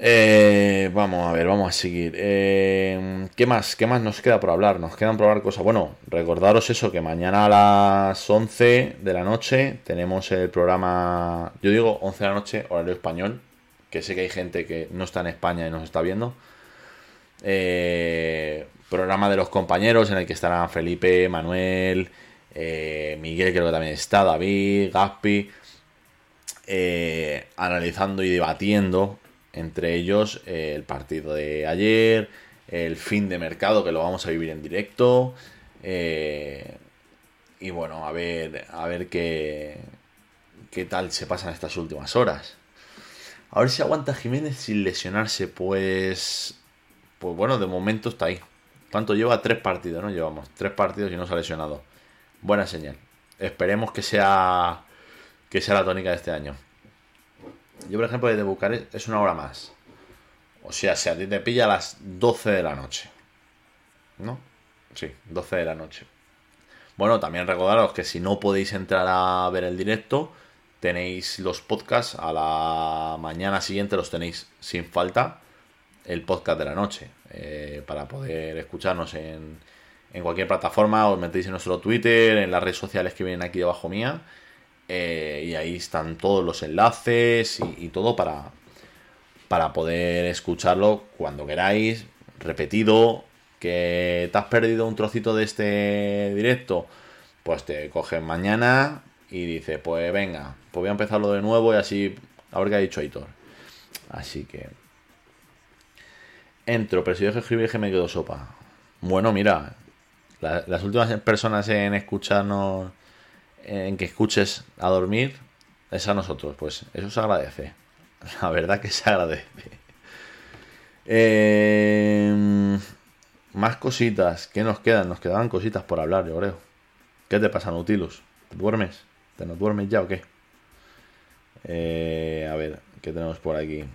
[SPEAKER 1] Eh, vamos a ver, vamos a seguir. Eh, ¿Qué más? ¿Qué más nos queda por hablar? Nos quedan por hablar cosas. Bueno, recordaros eso, que mañana a las 11 de la noche tenemos el programa, yo digo 11 de la noche, horario español, que sé que hay gente que no está en España y nos está viendo. Eh, programa de los compañeros en el que estarán Felipe, Manuel, eh, Miguel creo que también está, David, Gaspi, eh, analizando y debatiendo entre ellos eh, el partido de ayer, el fin de mercado que lo vamos a vivir en directo eh, y bueno, a ver, a ver qué, qué tal se pasan estas últimas horas. A ver si aguanta Jiménez sin lesionarse, pues pues bueno, de momento está ahí. ¿Cuánto lleva? Tres partidos, ¿no? Llevamos tres partidos y no se ha lesionado. Buena señal. Esperemos que sea que sea la tónica de este año. Yo, por ejemplo, desde Bucarest es una hora más. O sea, si a ti te pilla a las 12 de la noche. ¿No? Sí, 12 de la noche. Bueno, también recordaros que si no podéis entrar a ver el directo, tenéis los podcasts a la mañana siguiente, los tenéis sin falta el podcast de la noche eh, para poder escucharnos en, en cualquier plataforma. Os metéis en nuestro Twitter, en las redes sociales que vienen aquí debajo mía. Eh, y ahí están todos los enlaces y, todo para, para poder escucharlo cuando queráis, repetido. Que te has perdido un trocito de este directo, pues te coges mañana y dices, pues venga, pues voy a empezarlo de nuevo y así, a ver qué ha dicho Aitor. Así que Entro, pero si dejo de escribir es que me quedo sopa. Bueno, mira, la- las últimas personas en escucharnos, en que escuches a dormir, es a nosotros. Pues eso se agradece. La verdad que se agradece. Eh, más cositas. ¿Qué nos quedan? Nos quedaban cositas por hablar, yo creo. ¿Qué te pasa, Nautilus? ¿Te duermes? ¿Te nos duermes ya o qué? Eh, a ver, ¿qué tenemos por aquí?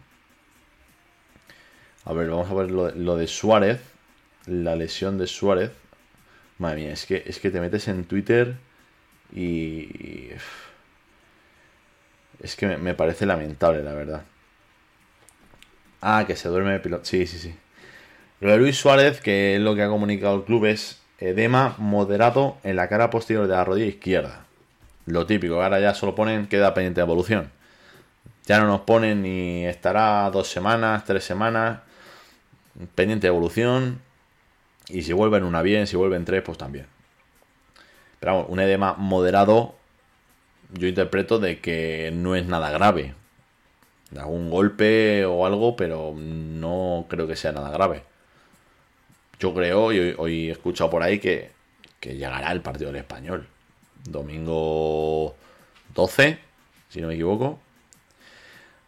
[SPEAKER 1] A ver, vamos a ver lo, de Suárez. La lesión de Suárez. Madre mía, es que, es que te metes en Twitter y... Es que me, parece lamentable, la verdad. Ah, que se duerme el piloto. Sí, sí, sí. Lo de Luis Suárez, que es lo que ha comunicado el club, es edema moderado en la cara posterior de la rodilla izquierda. Lo típico, ahora ya solo ponen queda pendiente de evolución. Ya no nos ponen ni estará dos semanas, tres semanas, pendiente de evolución. Y si vuelven una bien, si vuelven tres, pues también. Pero un edema moderado, yo interpreto de que no es nada grave. Algún golpe o algo, pero no creo que sea nada grave. Yo creo, y hoy, hoy he escuchado por ahí que, que llegará el partido del español. Domingo 12, si no me equivoco.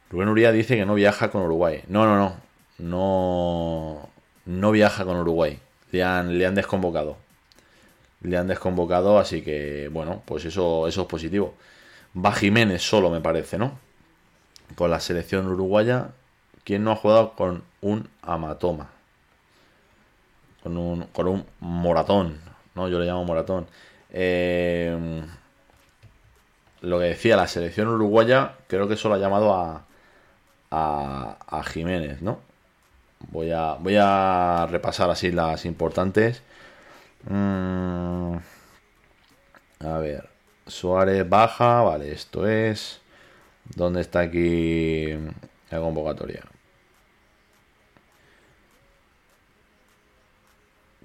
[SPEAKER 1] Rubén Uría dice que no viaja con Uruguay. No, no, no. No, no viaja con Uruguay. Le han, le han desconvocado. Le han desconvocado, así que, bueno, pues eso, eso es positivo. Va Jiménez solo, me parece, ¿no? Con la selección uruguaya. ¿Quién no ha jugado con un amatoma? Con un, con un moratón, ¿no? Yo le llamo moratón. Eh, lo que decía, la selección uruguaya, creo que solo ha llamado a, a, a Jiménez, ¿no? Voy a, voy a repasar así las importantes. Mm, a ver, Suárez baja, vale, esto es. ¿Dónde está aquí la convocatoria?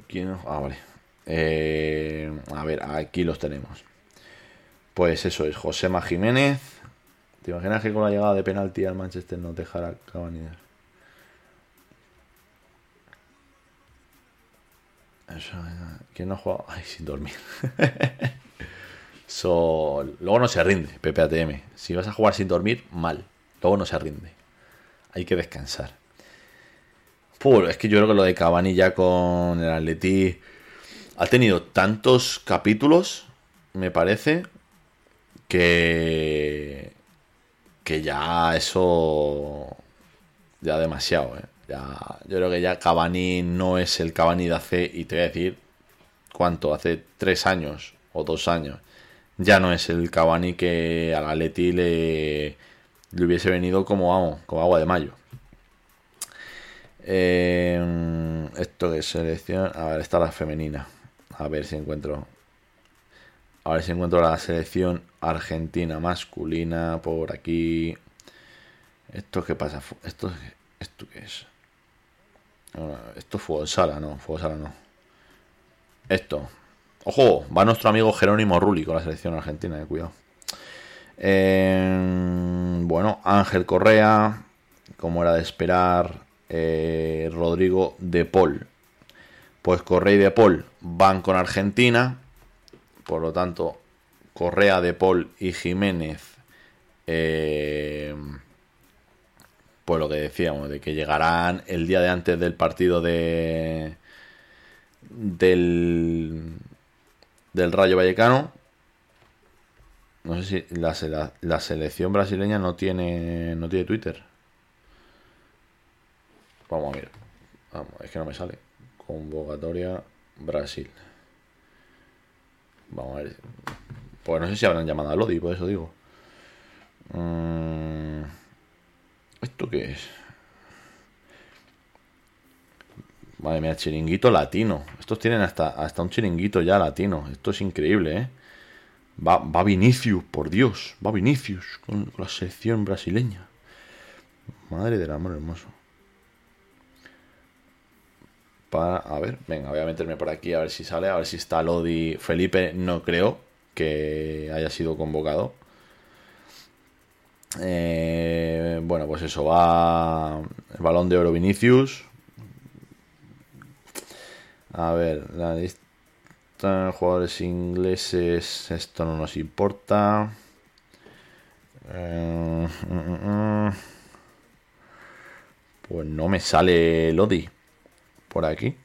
[SPEAKER 1] ¿Quién? Ah, vale. Eh, a ver, aquí los tenemos. Pues eso es Josema Jiménez. ¿Te imaginas que con la llegada de penalti al Manchester no dejara Cavani? ¿Quién no ha jugado? Ay, sin dormir. Luego no se rinde, PPATM. Si vas a jugar sin dormir, mal. Luego no se rinde. Hay que descansar. Es que yo creo que lo de Cavani ya con el Atleti ha tenido tantos capítulos, me parece, que que ya eso ya demasiado, ¿eh? Yo creo que ya Cavani no es el Cavani de hace, y te voy a decir, ¿cuánto? Hace tres años o dos años. Ya no es el Cavani que al Atleti le, le hubiese venido como, como agua de mayo. Eh, esto de selección. A ver, está la femenina. A ver si encuentro. A ver si encuentro la selección argentina masculina por aquí. ¿Esto qué pasa? ¿Esto, esto qué es? Esto es fútbol sala, no, fútbol sala no. Esto. Ojo, va nuestro amigo Jerónimo Rulli con la selección argentina, eh, cuidado. Eh, bueno, Ángel Correa, como era de esperar, eh, Rodrigo De Paul. Pues Correa y De Paul van con Argentina, por lo tanto, Correa, De Paul y Jiménez, eh, pues lo que decíamos, de que llegarán el día de antes del partido de del del Rayo Vallecano. No sé si la, la, selección brasileña no tiene no tiene Twitter. Vamos a ver. Vamos, es que no me sale. Convocatoria Brasil. Vamos a ver. Pues no sé si habrán llamado a Lodi, por eso digo. Mm, ¿Esto qué es? Madre mía, chiringuito latino. Estos tienen hasta, hasta un chiringuito ya latino. Esto es increíble, ¿eh? Va, va Vinicius, por Dios. Va Vinicius con, la selección brasileña. Madre del amor hermoso. Para, a ver, venga, voy a meterme por aquí a ver si sale, a ver si está Lodi. Felipe no creo que haya sido convocado. Eh, bueno, pues eso, va el balón de oro Vinicius. A ver, la lista de jugadores ingleses, esto no nos importa. Eh, mm, mm, mm. Pues no me sale Lodi por aquí.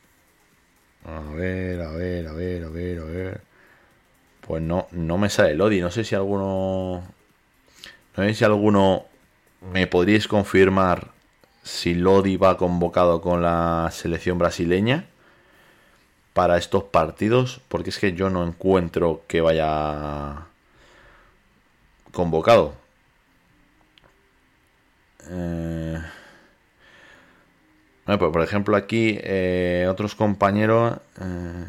[SPEAKER 1] A ver, a ver, a ver, a ver, a ver. Pues no, no me sale Lodi. No sé si alguno. No sé si alguno me podríais confirmar si Lodi va convocado con la selección brasileña para estos partidos, porque es que yo no encuentro que vaya convocado. Eh, bueno, pues por ejemplo aquí eh, otros compañeros... eh,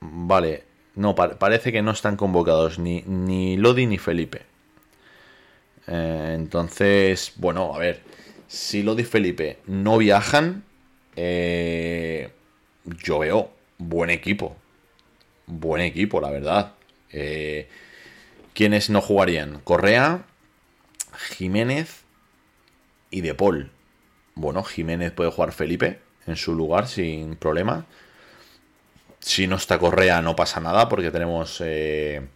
[SPEAKER 1] vale, no, pa- parece que no están convocados ni, ni Lodi ni Felipe. Eh, entonces, bueno, a ver, si Lodi y Felipe no viajan, eh, yo veo buen equipo. Buen equipo, la verdad. Eh, ¿Quiénes no jugarían? Correa, Jiménez y De. Bueno, Jiménez puede jugar Felipe en su lugar sin problema. Si no está Correa no pasa nada porque tenemos eh,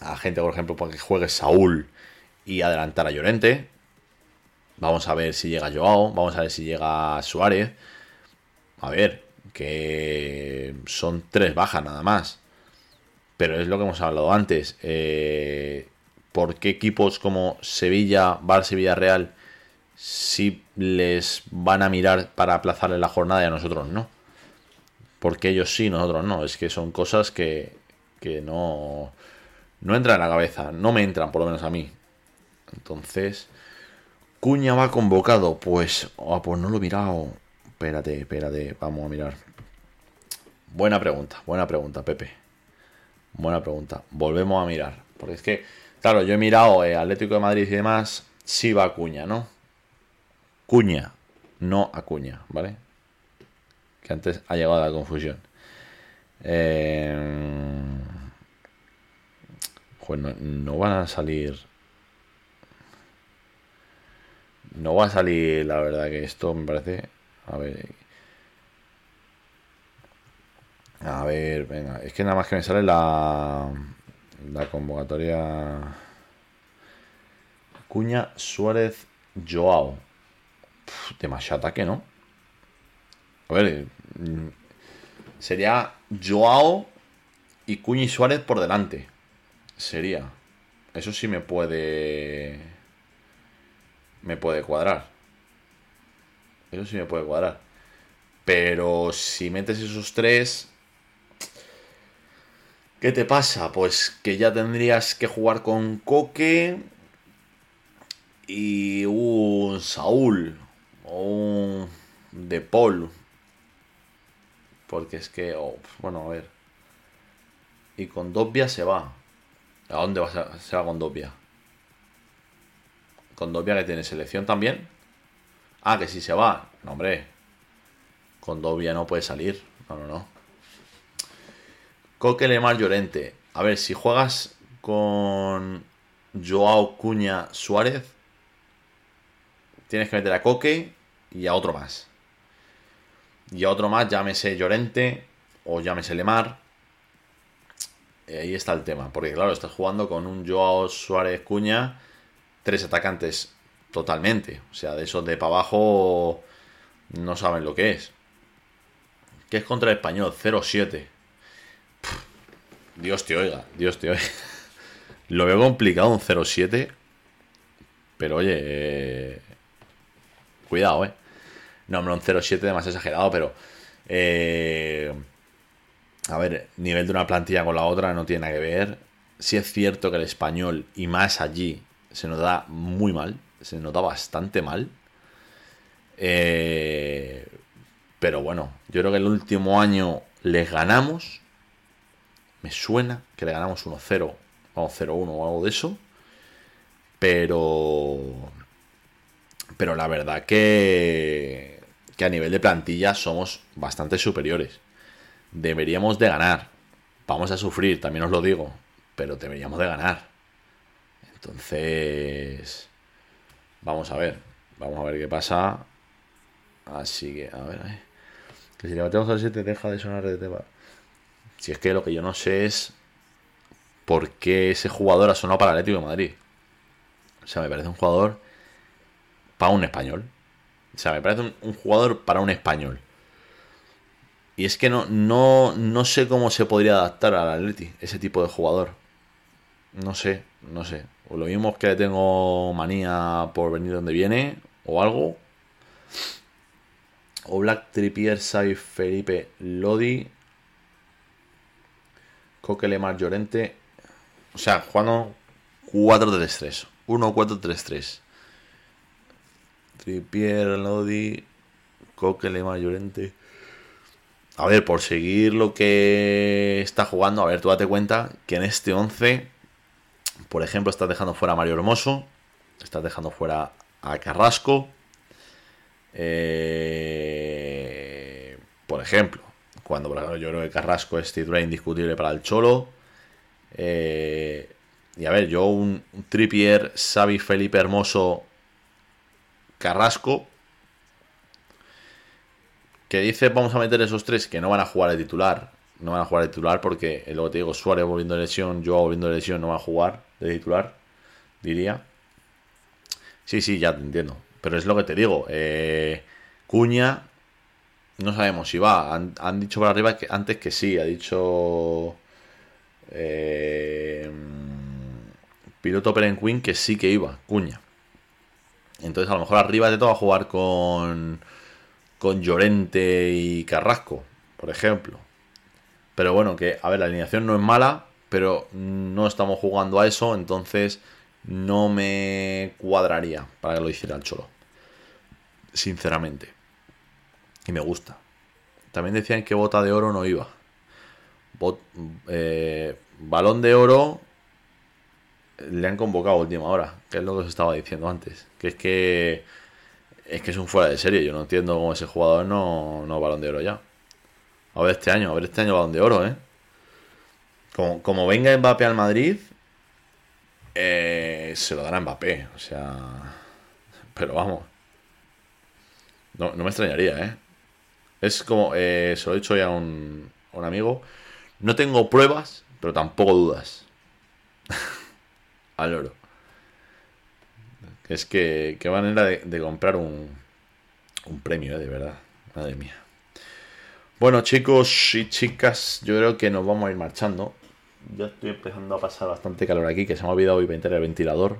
[SPEAKER 1] a gente, por ejemplo, para que juegue Saúl y adelantar a Llorente. Vamos a ver si llega Joao, vamos a ver si llega Suárez. A ver, que son tres bajas nada más. Pero es lo que hemos hablado antes. Eh, ¿Por qué equipos como Sevilla, Barça y Villarreal sí les van a mirar para aplazarle la jornada y a nosotros no? Porque ellos sí, nosotros no. Es que son cosas que, que no, no entran en la cabeza. No me entran, por lo menos a mí. Entonces, Cuña va convocado. Pues, ah, pues no lo he mirado. Espérate, espérate, vamos a mirar. Buena pregunta, buena pregunta, Pepe. Buena pregunta. Volvemos a mirar. Porque es que, claro, yo he mirado eh, Atlético de Madrid y demás. Sí va Cuña, ¿no? Cuña, no Acuña, ¿vale? Antes ha llegado a la confusión. Pues no, van a salir. No va a salir, la verdad, que esto me parece. A ver. A ver, venga. Es que nada más que me sale la. La convocatoria. Cuña, Suárez, Joao. Demasiado ataque, ¿no? A ver. Mm, Sería Joao y Cuña y Suárez por delante. Sería. Eso sí me puede. Me puede cuadrar. Eso sí me puede cuadrar. Pero si metes esos tres. ¿Qué te pasa? Pues que ya tendrías que jugar con Coque y un Saúl o un De Paul. Porque es que, oh, bueno, a ver. Y con Dobbia se va. ¿A dónde va se va con Dobbia? Con Dobbia que tiene selección también. Ah, que si se va. No, hombre. Con Dobbia no puede salir. No, no, no. Coque Lemar Llorente. A ver, si juegas con Joao Cuña Suárez, tienes que meter a Coque y a otro más. Y a otro más, llámese Llorente o llámese Lemar. Eh, Ahí está el tema. Porque claro, estás jugando con un Joao Suárez Cuña, tres atacantes totalmente. O sea, de esos de para abajo no saben lo que es. ¿Qué es contra el español? 0-7. Pff, Dios te oiga, Dios te oiga. Lo veo complicado un 0-7. Pero oye, eh, cuidado, eh. No, hombre, un 0-7 demasiado exagerado, pero. eh, a ver, nivel de una plantilla con la otra no tiene nada que ver. Sí es cierto que el español, y más allí, se nos da muy mal. Se nos da bastante mal. Eh, pero bueno, yo creo que el último año les ganamos. Me suena que le ganamos 1-0, o 0-1 o algo de eso. Pero. Pero la verdad que. Que a nivel de plantilla somos bastante superiores. Deberíamos de ganar. Vamos a sufrir, también os lo digo. Pero deberíamos de ganar. Entonces. Vamos a ver. Vamos a ver qué pasa. Así que, a ver. ver. Que si le batemos al 7 deja de sonar de tema. Si es que lo que yo no sé es por qué ese jugador ha sonado para el Atlético de Madrid. O sea, me parece un jugador para un español. O sea, me parece un, un jugador para un español. Y es que no, no, no sé cómo se podría adaptar al Atleti, ese tipo de jugador. No sé, no sé. O lo mismo es que le tengo manía por venir donde viene, o algo. O Black Trippier, Sai Felipe Lodi. Coquelemar Llorente. O sea, jugando 4-3-3. 1-4-3-3. Trippier, Lodi. Coquelemar Llorente. A ver, por seguir lo que está jugando, a ver, tú date cuenta que en este 11, por ejemplo, estás dejando fuera a Mario Hermoso, estás dejando fuera a Carrasco, eh, por ejemplo, cuando yo creo que Carrasco es titular indiscutible para el Cholo. eh, y a ver, yo un, un Trippier, Xavi, Felipe Hermoso, Carrasco, que dice vamos a meter esos tres que no van a jugar de titular. No van a jugar de titular porque, eh, luego te digo, Suárez volviendo de lesión, Joao volviendo de lesión, no va a jugar de titular, diría. Sí, sí, ya te entiendo. Pero es lo que te digo. eh, Cuña, no sabemos si va. Han, dicho por arriba que antes que sí. Ha dicho eh, Piloto Perenquín que sí que iba. Cuña. Entonces a lo mejor arriba de todo va a jugar con con Llorente y Carrasco, por ejemplo. Pero bueno, que, a ver, la alineación no es mala, pero no estamos jugando a eso, entonces no me cuadraría para que lo hiciera el Cholo. Sinceramente. Y me gusta. También decían que bota de oro no iba. Eh, balón de oro le han convocado a última hora, que es lo que os estaba diciendo antes. Que es que es que es un fuera de serie. Yo no entiendo cómo ese jugador no, no balón de oro ya. A ver este año, a ver este año balón de oro, ¿eh? Como, como venga Mbappé al Madrid, eh, se lo dará Mbappé. O sea, pero vamos. No, no me extrañaría, ¿eh? Es como, eh, se lo he dicho ya a un, a un amigo. No tengo pruebas, pero tampoco dudas. al oro. Es que, qué manera de, de comprar un, un premio, eh, de verdad. Madre mía. Bueno, chicos y chicas, yo creo que nos vamos a ir marchando. Ya estoy empezando a pasar bastante calor aquí, que se me ha olvidado inventar el ventilador.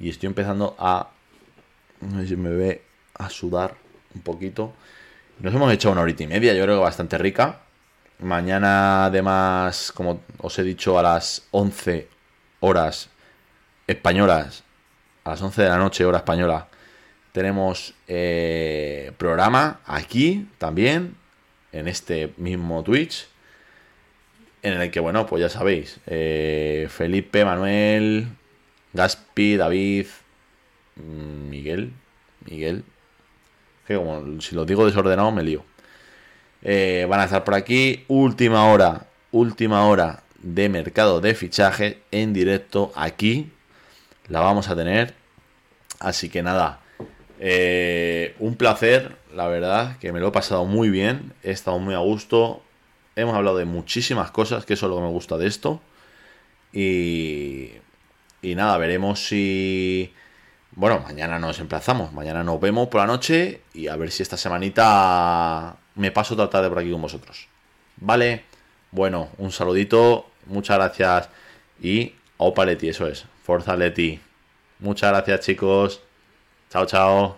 [SPEAKER 1] Y estoy empezando a. No sé si me ve a sudar un poquito. Nos hemos hecho una horita y media, yo creo que bastante rica. Mañana, además, como os he dicho, a las 11 horas españolas, a las 11 de la noche, hora española, tenemos eh, programa aquí también, en este mismo Twitch, en el que, bueno, pues ya sabéis, eh, Felipe, Manuel, Gaspi, David, mm, Miguel, Miguel, que como si lo digo desordenado me lío. Eh, van a estar por aquí, última hora, última hora de mercado de fichaje en directo aquí, la vamos a tener. Así que nada, eh, un placer, la verdad, que me lo he pasado muy bien, he estado muy a gusto, hemos hablado de muchísimas cosas, que eso es lo que me gusta de esto. Y, y nada, veremos si... Bueno, mañana nos emplazamos, mañana nos vemos por la noche y a ver si esta semanita me paso otra tarde por aquí con vosotros. ¿Vale? Bueno, un saludito, muchas gracias y Opa Leti, eso es, Forza Leti. Muchas gracias chicos. Chao, chao.